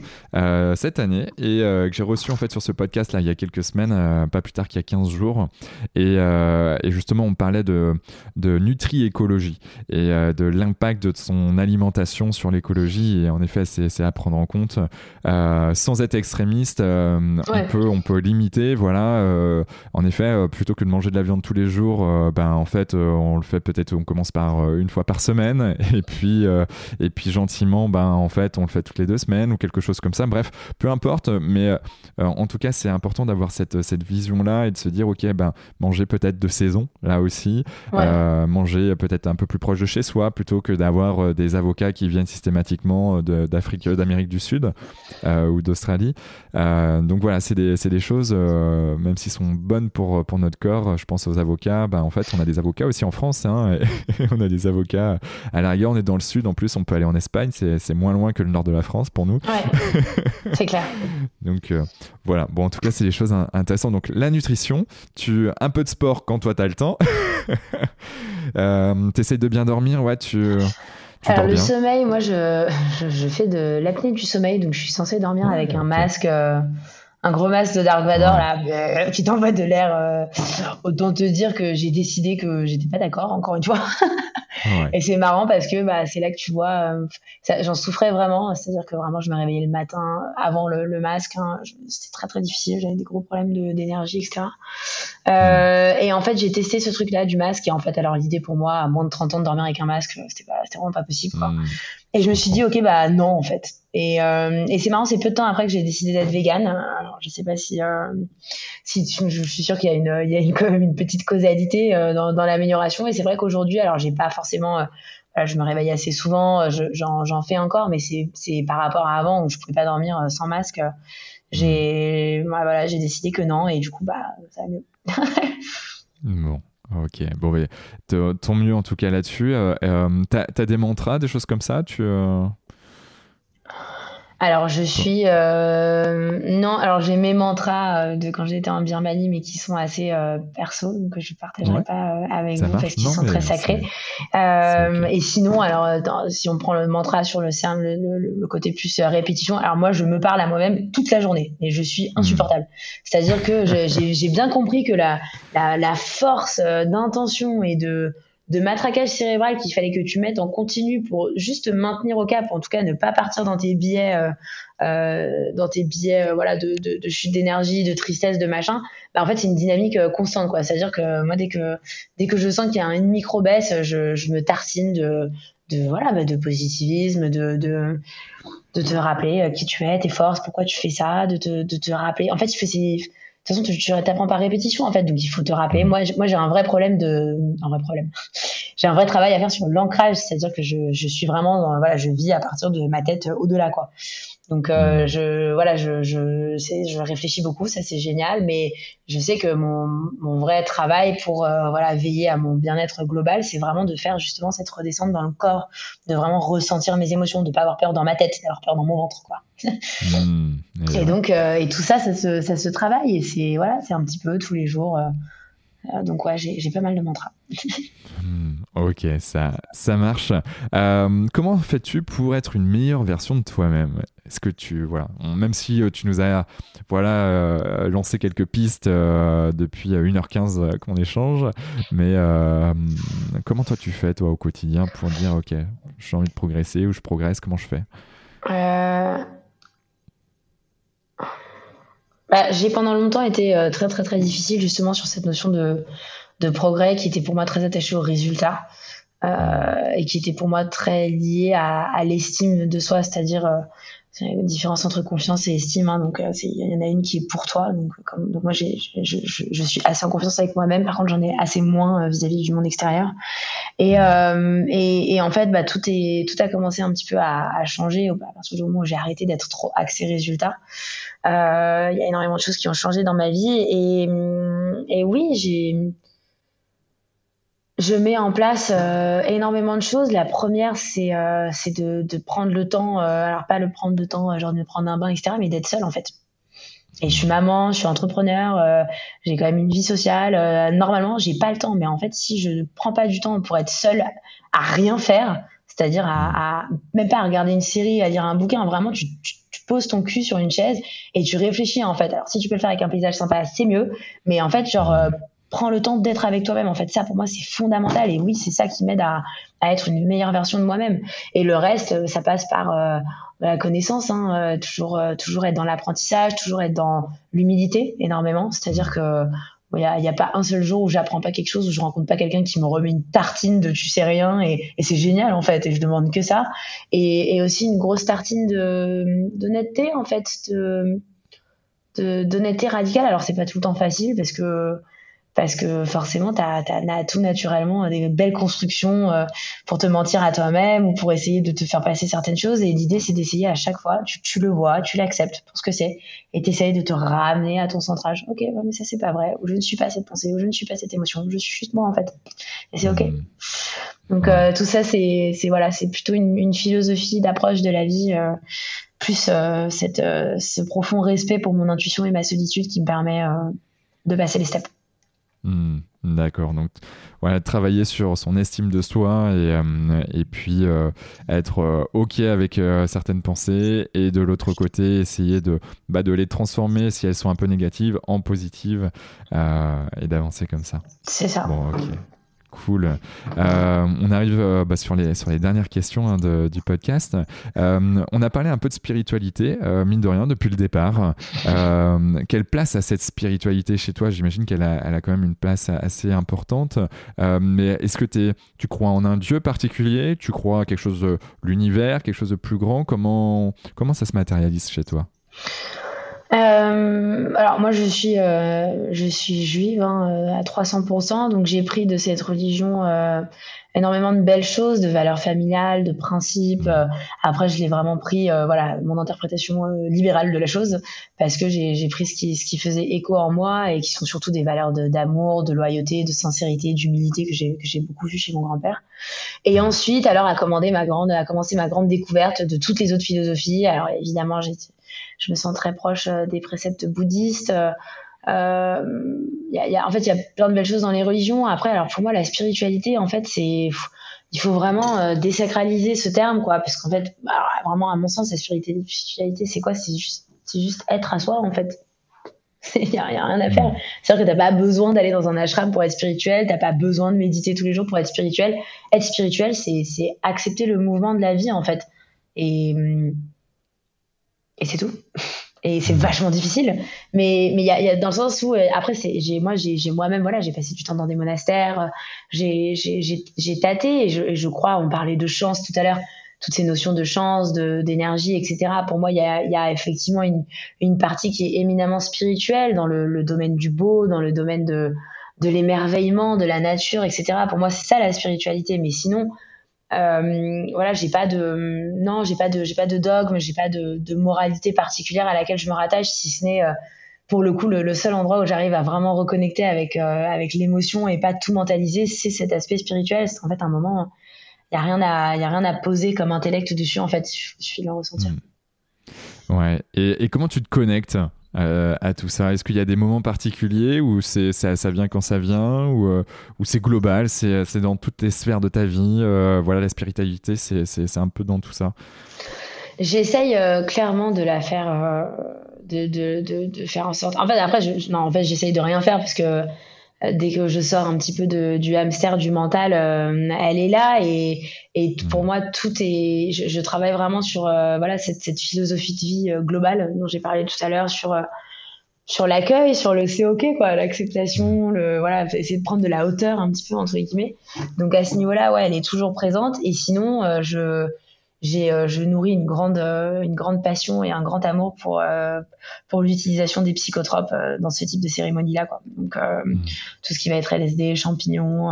cette année et que j'ai reçu en fait sur ce podcast là il y a quelques semaines, pas plus tard qu'il y a 15 jours. Et, et justement, on parlait de, de nutri-écologie et de l'impact de son alimentation sur l'écologie. Et en effet, c'est à prendre en compte. sans être extrémiste, on, peut, on peut limiter voilà. Euh, en effet, euh, plutôt que de manger de la viande tous les jours, euh, ben en fait, on le fait peut-être, on commence par une fois par semaine, et puis et puis gentiment, ben en fait, on le fait toutes les deux semaines ou quelque chose comme ça. Bref, peu importe, mais en tout cas, c'est important d'avoir cette cette vision là et de se dire, ok, ben manger peut-être de saison là aussi, manger peut-être un peu plus proche de chez soi plutôt que d'avoir des avocats qui viennent systématiquement d'Afrique, d'Amérique du Sud ou d'Australie. donc voilà, c'est des, des choses euh, même s'ils sont bonnes pour, pour notre corps, je pense aux avocats. Bah, en fait, on a des avocats aussi en France. Hein, on a des avocats. À l'arrière, on est dans le sud. En plus, on peut aller en Espagne. C'est moins loin que le nord de la France pour nous. Ouais, c'est clair. Donc euh, voilà. Bon, en tout cas, c'est des choses intéressantes. Donc la nutrition, tu un peu de sport quand toi, tu as le temps. euh, tu essayes de bien dormir. Ouais, tu. Alors le sommeil, moi je, je, fais de l'apnée du sommeil, donc je suis censée dormir avec un masque. Euh, un gros masque de Dark Vador là euh, qui t'envoie de l'air euh, autant te dire que j'ai décidé que j'étais pas d'accord encore une fois Et c'est marrant parce que bah, c'est là que tu vois, euh, j'en souffrais vraiment. C'est-à-dire que vraiment, je me réveillais le matin avant le, masque. Hein, c'était très très difficile. J'avais des gros problèmes d'énergie, etc. Euh, et en fait, j'ai testé ce truc-là du masque. Et en fait, alors l'idée pour moi, à moins de 30 ans de dormir avec un masque, c'était vraiment pas possible. Quoi. Mmh. Et je me suis dit, ok, bah non, en fait. Et, euh, et c'est marrant, c'est peu de temps après que j'ai décidé d'être végane. Alors, je sais pas si, euh, si je suis sûre qu'il y a une, il y a une, quand même une petite causalité euh, dans, dans l'amélioration. Et c'est vrai qu'aujourd'hui, alors j'ai pas forcément, euh, je me réveille assez souvent, j'en fais encore, mais c'est, c'est par rapport à avant où je pouvais pas dormir sans masque. J'ai, voilà, j'ai décidé que non, et du coup, bah, ça va mieux. bon. Ok, bon, mais tant mieux en tout cas là-dessus. Euh, euh, t'as as des mantras, des choses comme ça? Tu, euh, alors je suis euh, non, alors j'ai mes mantras euh, de quand j'étais en Birmanie, mais qui sont assez euh, perso, donc je partagerai pas avec vous parce qu'ils sont très sacrés. Et sinon, alors si on prend le mantra sur le CERN, le, côté plus répétition, alors moi je me parle à moi-même toute la journée et je suis hmm. insupportable. C'est-à-dire que j'ai bien compris que la, la, la force d'intention et de de matraquage cérébral qu'il fallait que tu mettes en continu pour juste maintenir au cap, en tout cas ne pas partir dans tes biais, euh, euh dans tes biais, euh, voilà, de, chute d'énergie, de tristesse, de machin. Bah, en fait, c'est une dynamique euh, constante, quoi. C'est-à-dire que moi, dès que dès que je sens qu'il y a une micro baisse, je, je me tartine de de voilà, bah, de positivisme, de, de te rappeler qui tu es, tes forces, pourquoi tu fais ça, de te, de te rappeler. En fait, il fait ces toute façon, tu, tu apprends par répétition, en fait. Donc, il faut te rappeler. Moi, moi, j'ai un vrai problème de, un vrai problème. j'ai un vrai travail à faire sur l'ancrage, c'est-à-dire que je, je suis vraiment, dans, voilà, je vis à partir de ma tête au-delà, quoi. Donc euh, je voilà, je je sais, je réfléchis beaucoup, ça c'est génial, mais je sais que mon, mon vrai travail pour euh, voilà veiller à mon bien-être global, c'est vraiment de faire justement cette redescente dans le corps, de vraiment ressentir mes émotions, de pas avoir peur dans ma tête, d'avoir peur dans mon ventre quoi. Mmh, et, donc euh, et tout ça, ça se ça se travaille et c'est voilà, c'est un petit peu tous les jours. Euh, donc ouais, j'ai pas mal de mantras. Mmh, ok, ça, ça marche. Euh, comment fais-tu pour être une meilleure version de toi-même? Est-ce que tu, voilà, même si euh, tu nous as, voilà, lancé quelques pistes depuis 1h15 qu'on échange, mais comment toi tu fais toi au quotidien pour dire, ok, j'ai envie de progresser ou je progresse, comment je fais? Bah, j'ai pendant longtemps été euh, très très très difficile justement sur cette notion de, de progrès qui était pour moi très attachée au résultat euh, et qui était pour moi très liée à, à l'estime de soi, c'est-à-dire euh, une différence entre confiance et estime. Hein, donc euh, il y en a une qui est pour toi. Donc, comme, donc moi j'ai, je, je, je, suis assez en confiance avec moi-même. Par contre j'en ai assez moins euh, vis-à-vis du monde extérieur. Et, et, et, en fait bah, tout est tout a commencé un petit peu à, à changer à partir du moment où j'ai arrêté d'être trop axé résultat. Euh, il y a énormément de choses qui ont changé dans ma vie et, et oui, j'ai je mets en place euh, énormément de choses. La première, c'est euh, de, prendre le temps, euh, alors pas le prendre de temps, genre de prendre un bain, etc., mais d'être seule en fait. Et je suis maman, je suis entrepreneur, j'ai quand même une vie sociale. normalement, j'ai pas le temps, mais en fait, si je ne prends pas du temps pour être seule à rien faire, c'est-à-dire à, même pas à regarder une série, à lire un bouquin, vraiment, tu, tu, poses ton cul sur une chaise et tu réfléchis en fait. Alors si tu peux le faire avec un paysage sympa, c'est mieux, mais en fait, genre prends le temps d'être avec toi-même. En fait, ça pour moi c'est fondamental et oui, c'est ça qui m'aide à, à, être une meilleure version de moi-même. Et le reste, euh, ça passe par euh, la connaissance, hein, euh, toujours toujours être dans l'apprentissage, toujours être dans l'humilité énormément. C'est-à-dire que il n'y a, a, pas un seul jour où j'apprends pas quelque chose, où je rencontre pas quelqu'un qui me remet une tartine de tu sais rien et, et c'est génial en fait et je demande que ça et, et aussi une grosse tartine de d'honnêteté en fait de d'honnêteté radicale alors c'est pas tout le temps facile parce que parce que forcément, tu as, tout naturellement des belles constructions euh, pour te mentir à toi-même ou pour essayer de te faire passer certaines choses. Et l'idée, c'est d'essayer à chaque fois, tu, tu le vois, tu l'acceptes pour ce que c'est, et tu de te ramener à ton centrage. Ok, mais ça, c'est pas vrai, ou je ne suis pas cette pensée, ou je ne suis pas cette émotion, je suis juste moi, en fait. Et c'est ok. Mmh. Donc, euh, tout ça, c'est voilà, c'est plutôt une, une philosophie d'approche de la vie. Euh, plus euh, cette, ce profond respect pour mon intuition et ma solitude qui me permet de passer les steps. Hmm, d'accord, donc voilà, travailler sur son estime de soi et, euh, et puis euh, être euh, OK avec certaines pensées et de l'autre côté essayer de, bah, de les transformer si elles sont un peu négatives en positives et d'avancer comme ça. C'est ça. Bon. Cool. Euh, on arrive euh, bah, sur, les, dernières questions hein, du podcast. Euh, on a parlé un peu de spiritualité, mine de rien, depuis le départ. quelle place a cette spiritualité chez toi? J'imagine qu'elle a, quand même une place assez importante. mais est-ce que tu crois en un Dieu particulier? Tu crois à quelque chose de l'univers, quelque chose de plus grand? Comment ça se matérialise chez toi? Euh, alors moi je suis euh, je suis juive hein, euh, à 300%, donc j'ai pris de cette religion euh, énormément de belles choses, de valeurs familiales, de principes. Euh, après je l'ai vraiment pris voilà mon interprétation libérale de la chose parce que j'ai pris ce qui ce qui faisait écho en moi et qui sont surtout des valeurs d'amour, de, loyauté, de sincérité, d'humilité que j'ai beaucoup vu chez mon grand-père. Et ensuite alors a commencé ma grande découverte de toutes les autres philosophies. Alors évidemment je me sens très proche euh, des préceptes bouddhistes. Euh, euh, en fait, il y a plein de belles choses dans les religions. Après, alors pour moi, la spiritualité, en fait, c'est il faut vraiment désacraliser ce terme, quoi, parce qu'en fait, vraiment, à mon sens, la spiritualité, c'est quoi? C'est juste, être à soi, en fait. Il n'y a, rien à faire. C'est-à-dire que tu n'as pas besoin d'aller dans un ashram pour être spirituel, tu n'as pas besoin de méditer tous les jours pour être spirituel. Être spirituel, c'est accepter le mouvement de la vie, en fait. Et, hum, et c'est tout. Et c'est vachement difficile, mais mais il y a, y a, dans le sens où euh, après c'est j'ai moi j'ai moi-même voilà j'ai passé du temps dans des monastères, euh, j'ai j'ai j'ai tâté et je, je crois on parlait de chance tout à l'heure toutes ces notions de chance, de d'énergie, etc. Pour moi, il y a, y a effectivement une, une partie qui est éminemment spirituelle dans le, le domaine du beau, dans le domaine de, de l'émerveillement, de la nature, etc. Pour moi, c'est ça la spiritualité. Mais sinon, euh, voilà, j'ai pas de non, j'ai pas de j'ai pas de dogme, j'ai pas de, de, moralité particulière à laquelle je me rattache, si ce n'est euh, pour le coup le, seul endroit où j'arrive à vraiment reconnecter avec euh, avec l'émotion et pas tout mentaliser, c'est cet aspect spirituel. Parce qu'en fait, un moment, il y a rien à y a rien à poser comme intellect dessus. En fait, je suis le ressentir. Mmh. Ouais. Et, comment tu te connectes euh, à tout ça Est-ce qu'il y a des moments particuliers où c'est, ça, vient quand ça vient ou, euh, ou c'est global, c'est, c'est dans toutes les sphères de ta vie euh, Voilà, la spiritualité, c'est, un peu dans tout ça? J'essaye clairement de la faire, de, de, de, faire en sorte. En fait, après, non, en fait, j'essaye de rien faire parce que dès que je sors un petit peu de, du hamster du mental, elle est là et, et pour moi tout est. Je, je travaille vraiment sur voilà cette, cette, philosophie de vie globale dont j'ai parlé tout à l'heure sur sur l'accueil, sur le c'est ok quoi, l'acceptation, le voilà, essayer de prendre de la hauteur un petit peu entre guillemets. Donc à ce niveau-là, ouais, elle est toujours présente et sinon je j'ai euh, je nourris une grande euh, une grande passion et un grand amour pour euh, pour l'utilisation des psychotropes dans ce type de cérémonie là quoi donc mmh. tout ce qui va être LSD champignons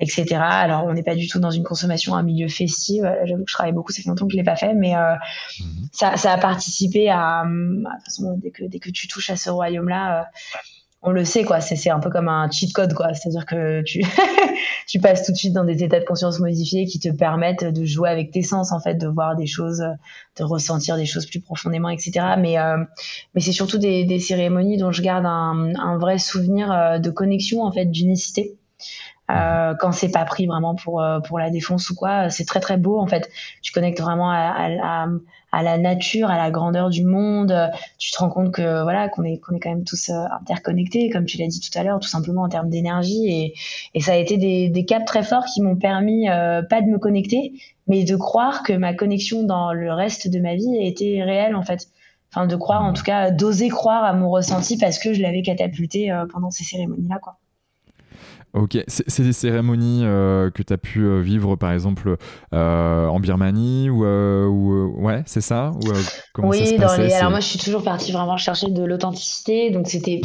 etc alors on n'est pas du tout dans une consommation un milieu festif j'avoue que je travaille beaucoup ça fait longtemps que je l'ai pas fait mais mmh. ça ça a participé à, à de toute façon dès que dès que tu touches à ce royaume là on le sait quoi. C'est un peu comme un cheat code quoi. C'est à dire que tu tu passes tout de suite dans des états de conscience modifiés qui te permettent de jouer avec tes sens en fait de voir des choses de ressentir des choses plus profondément etc mais euh, mais c'est surtout des, des, cérémonies dont je garde un, un vrai souvenir euh, de connexion en fait d'unicité euh, quand c'est pas pris vraiment pour euh, pour la défonce ou quoi c'est très très beau en fait. Tu connectes vraiment à, à, à, la nature à la grandeur du monde. Tu te rends compte que voilà qu'on est qu'on est quand même tous euh, interconnectés comme tu l'as dit tout à l'heure tout simplement en termes d'énergie. Et, et ça a été des, des caps très forts qui m'ont permis pas de me connecter mais de croire que ma connexion dans le reste de ma vie était réelle en fait. Enfin de croire en tout cas d'oser croire à mon ressenti parce que je l'avais catapulté pendant ces cérémonies là quoi Ok, c'est des cérémonies euh, que tu as pu euh, vivre par exemple euh, en Birmanie ou, ou ouais, c'est ça ou, comment Oui, ça se dans les... alors moi je suis toujours partie vraiment chercher de l'authenticité, donc c'était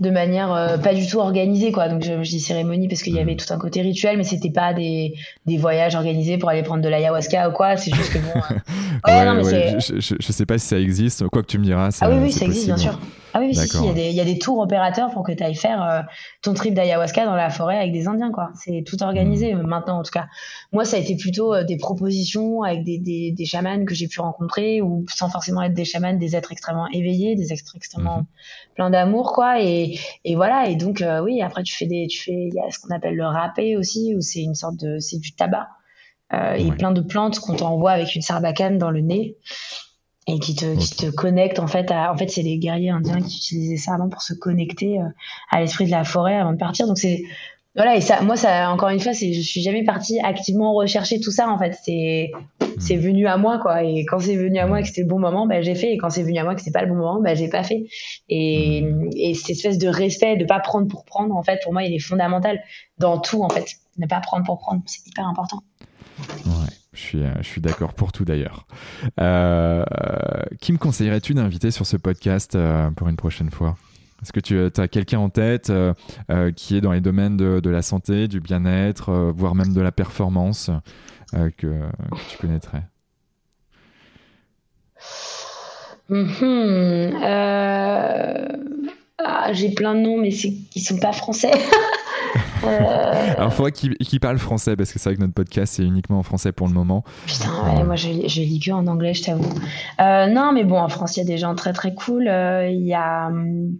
de manière pas du tout organisée quoi. Donc je, je dis cérémonie parce qu'il y avait mm. tout un côté rituel mais c'était pas des, des voyages organisés pour aller prendre de l'ayahuasca ou quoi c'est juste que bon ouais, je, je, je, sais pas si ça existe quoi que tu me diras ah oui oui ça existe bien sûr ah oui, si, si, il y, a des, il y a des tours opérateurs pour que tu ailles faire euh, ton trip d'ayahuasca dans la forêt avec des Indiens, quoi. C'est tout organisé mm. maintenant, en tout cas. Moi, ça a été plutôt des propositions avec des, des, des chamans que j'ai pu rencontrer, ou sans forcément être des chamans, des êtres extrêmement éveillés, des êtres extrêmement mm-hmm. pleins d'amour, quoi et, et voilà. Et donc, euh, oui, après, tu fais des, tu fais, il y a ce qu'on appelle le râpé aussi, où c'est une sorte de, c'est du tabac. Euh, et plein de plantes qu'on t'envoie avec une sarbacane dans le nez et qui te, qui te connecte en fait à, en fait c'est les guerriers indiens qui utilisaient ça avant pour se connecter euh, à l'esprit de la forêt avant de partir. Donc c'est voilà et ça moi ça encore une fois c'est je suis jamais partie activement rechercher tout ça en fait. C'est c'est hmm. venu à moi quoi. Et quand c'est venu à moi et que c'était le bon moment bah, j'ai fait. Et quand c'est venu à moi que c'était pas le bon moment bah, j'ai pas fait. Et, hmm. et cette espèce de respect de pas prendre pour prendre en fait pour moi il est fondamental dans tout en fait. Ne pas prendre pour prendre c'est hyper important. Ouais je suis, euh, je suis d'accord pour tout d'ailleurs. Euh, qui me conseillerais-tu d'inviter sur ce podcast euh, pour une prochaine fois? Est-ce que tu as quelqu'un en tête qui est dans les domaines de, la santé, du bien-être, voire même de la performance que, tu connaîtrais? Mhm, ah, J'ai plein de noms, mais ils ne sont pas français. Alors, il faudrait qu'ils parlent français parce que c'est vrai que notre podcast c'est uniquement en français pour le moment. Putain, ouais, moi je, je lis que en anglais, je t'avoue. non, mais bon, en France, il y a des gens très très cool. Il y a. Hum,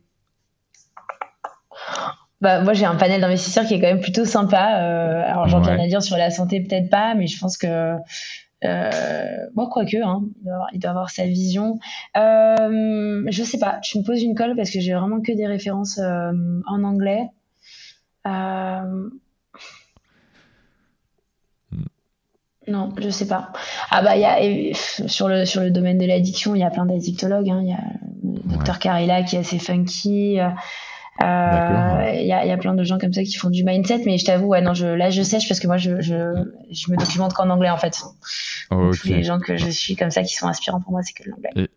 bah, moi, j'ai un panel d'investisseurs qui est quand même plutôt sympa. Euh, alors, j'en viens à dire sur la santé, peut-être pas, mais je pense que. Euh, bon, quoique, hein, il, doit avoir, sa vision. Euh, je sais pas, tu me poses une colle parce que j'ai vraiment que des références euh, en anglais. Non, je sais pas. Ah bah il y a sur le sur le domaine de l'addiction, il y a plein d'addictologues. Hein. Il y a le docteur Carilla qui est assez funky. Il euh, y, a, y, a, plein de gens comme ça qui font du mindset, mais je t'avoue, ouais, non, je, là, je sèche parce que moi, je, je, je me documente qu'en anglais, en fait. les gens que je suis comme ça qui sont inspirants pour moi, c'est que l'anglais.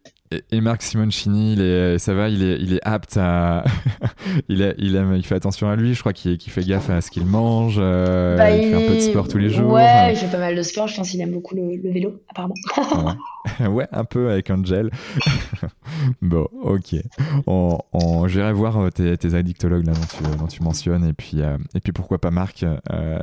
Et, Marc Simoncini, il est, ça va, il est, il est apte à. il, est, il, aime, il fait attention à lui, je crois qu'il fait gaffe à ce qu'il mange. Euh, bah, il, fait un peu de sport tous les jours. Ouais, il fait pas mal de sport, je pense qu'il aime beaucoup le, vélo, apparemment. ouais. un peu avec Angel. bon, ok. On, on, J'irai voir euh, tes, tes, addictologues là, dont, tu, dont tu mentionnes, et puis, euh, et puis pourquoi pas Marc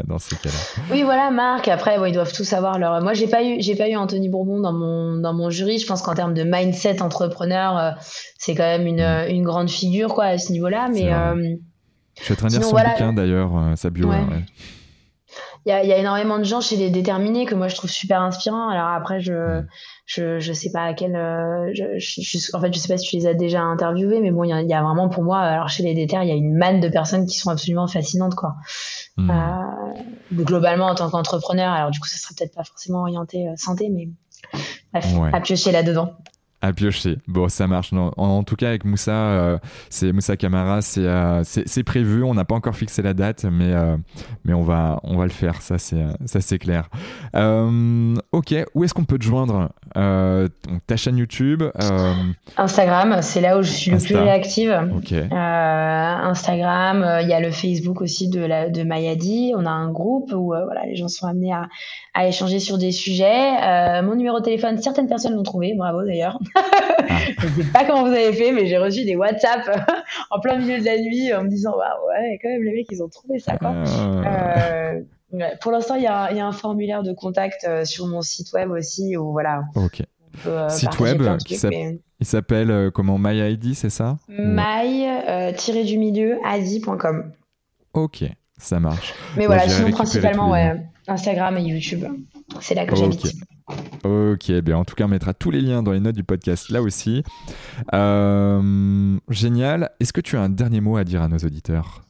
dans ces cas-là. Oui, voilà, Marc. Après, ils doivent tous avoir leur. Moi, j'ai pas eu, pas eu Anthony Bourbon dans mon, dans mon jury. Je pense qu'en termes de mindset, entrepreneur, euh, c'est quand même une, mm. une, grande figure quoi à ce niveau-là. Mais euh, je suis en train de lire son bouquin d'ailleurs, euh, sa bio. Il y, a, il y, a, énormément de gens chez les déterminés que moi je trouve super inspirants. Alors après, je, mm. je, je, sais pas à quel. Je, en fait, je sais pas si tu les as déjà interviewés, mais bon, il y, a, il y a vraiment pour moi, alors chez les déter, il y a une manne de personnes qui sont absolument fascinantes, quoi. Mm. globalement, en tant qu'entrepreneur, alors du coup, ça sera peut-être pas forcément orienté santé, mais bref, à piocher là-dedans. À piocher. Bon, ça marche. En, tout cas, avec Moussa, euh, c'est Moussa Camara, euh, c'est prévu. On n'a pas encore fixé la date, mais, euh, mais on, va, on va le faire. Ça, c'est clair. ok. Où est-ce qu'on peut te joindre? Ta chaîne YouTube Instagram, c'est là où je suis le plus réactive. Instagram, il y a le Facebook aussi de, la, de Mayadi. On a un groupe où voilà, les gens sont amenés à, à échanger sur des sujets. mon numéro de téléphone, certaines personnes l'ont trouvé. Bravo d'ailleurs. je ne sais pas comment vous avez fait, mais j'ai reçu des WhatsApp en plein milieu de la nuit en me disant ouais, quand même, les mecs, ils ont trouvé ça. Quoi. Ah. Euh, Pour l'instant, il y, y, a un formulaire de contact euh, sur mon site web aussi où voilà. Ok. Euh, site web qui il s'appelle euh, comment MyID, c'est ça? My-du milieu ID.com. Ok, ça marche. Mais voilà, sinon principalement ouais, Instagram et YouTube. C'est là que j'habite. Ok, bien en tout cas, on mettra tous les liens dans les notes du podcast là aussi. Euh, génial. Est-ce que tu as un dernier mot à dire à nos auditeurs?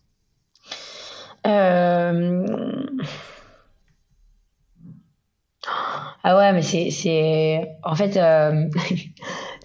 Euh... Ah ouais, mais c'est. En fait, euh,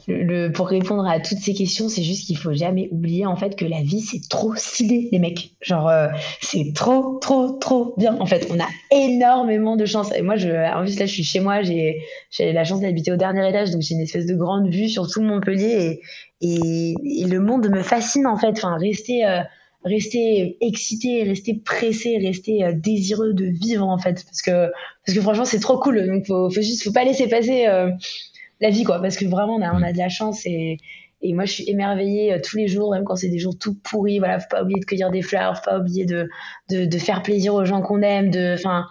pour répondre à toutes ces questions, c'est juste qu'il faut jamais oublier en fait que la vie c'est trop stylé les mecs. Genre euh, c'est trop trop trop bien en fait. On a énormément de chance. Et moi en plus là je suis chez moi, j'ai la chance d'habiter au dernier étage donc j'ai une espèce de grande vue sur tout Montpellier et le monde me fascine en fait. Enfin rester euh, rester excité, rester pressé, rester euh, désireux de vivre en fait parce que parce que franchement c'est trop cool. Donc faut faut faut pas laisser passer la vie, quoi. Parce que vraiment, on a, on a de la chance et, et moi, je suis émerveillée euh, tous les jours, même quand c'est des jours tout pourris. Voilà, faut pas oublier de cueillir des fleurs, faut pas oublier de, de, de faire plaisir aux gens qu'on aime, de, enfin,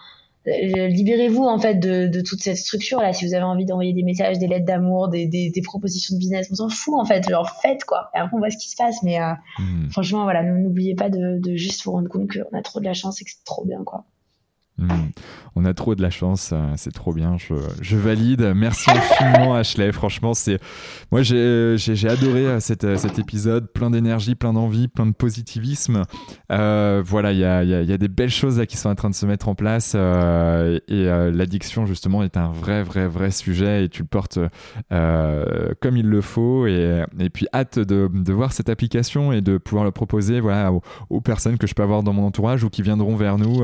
euh, libérez-vous en fait de, de, toute cette structure là. Si vous avez envie d'envoyer des messages, des lettres d'amour, des, des, des, propositions de business, on s'en fout en fait. Genre faites quoi. Et après on voit ce qui se passe. Mais euh, hmm. franchement voilà, n'oubliez pas de, de, juste vous rendre compte qu'on a trop de la chance et que c'est trop bien quoi. Hmm. On a trop de la chance, euh, c'est trop bien, je, valide. Merci infiniment Ashley, franchement, c'est moi j'ai adoré euh, euh, cet, épisode, plein d'énergie, plein d'envie, plein de positivisme. voilà, il y a, des belles choses qui sont en train de se mettre en place et l'addiction justement est un vrai, vrai, vrai sujet et tu le portes comme il le faut et, puis hâte de, voir cette application et de pouvoir le proposer voilà, aux, personnes que je peux avoir dans mon entourage ou qui viendront vers nous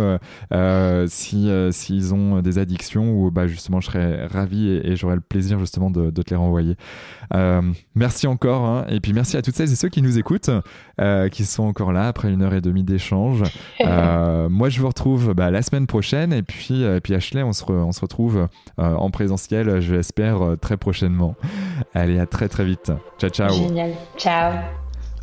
si s'ils ont des addictions ou bah justement je serais ravi et, j'aurais le plaisir justement de, te les renvoyer. Euh, merci encore hein. et puis merci à toutes celles et ceux qui nous écoutent, euh, qui sont encore là après une heure et demie d'échange. Euh, moi je vous retrouve bah, la semaine prochaine et puis, et puis Ashley on se, on se retrouve en présentiel je l'espère très prochainement. Allez à très très vite. Ciao ciao. Génial. Ciao.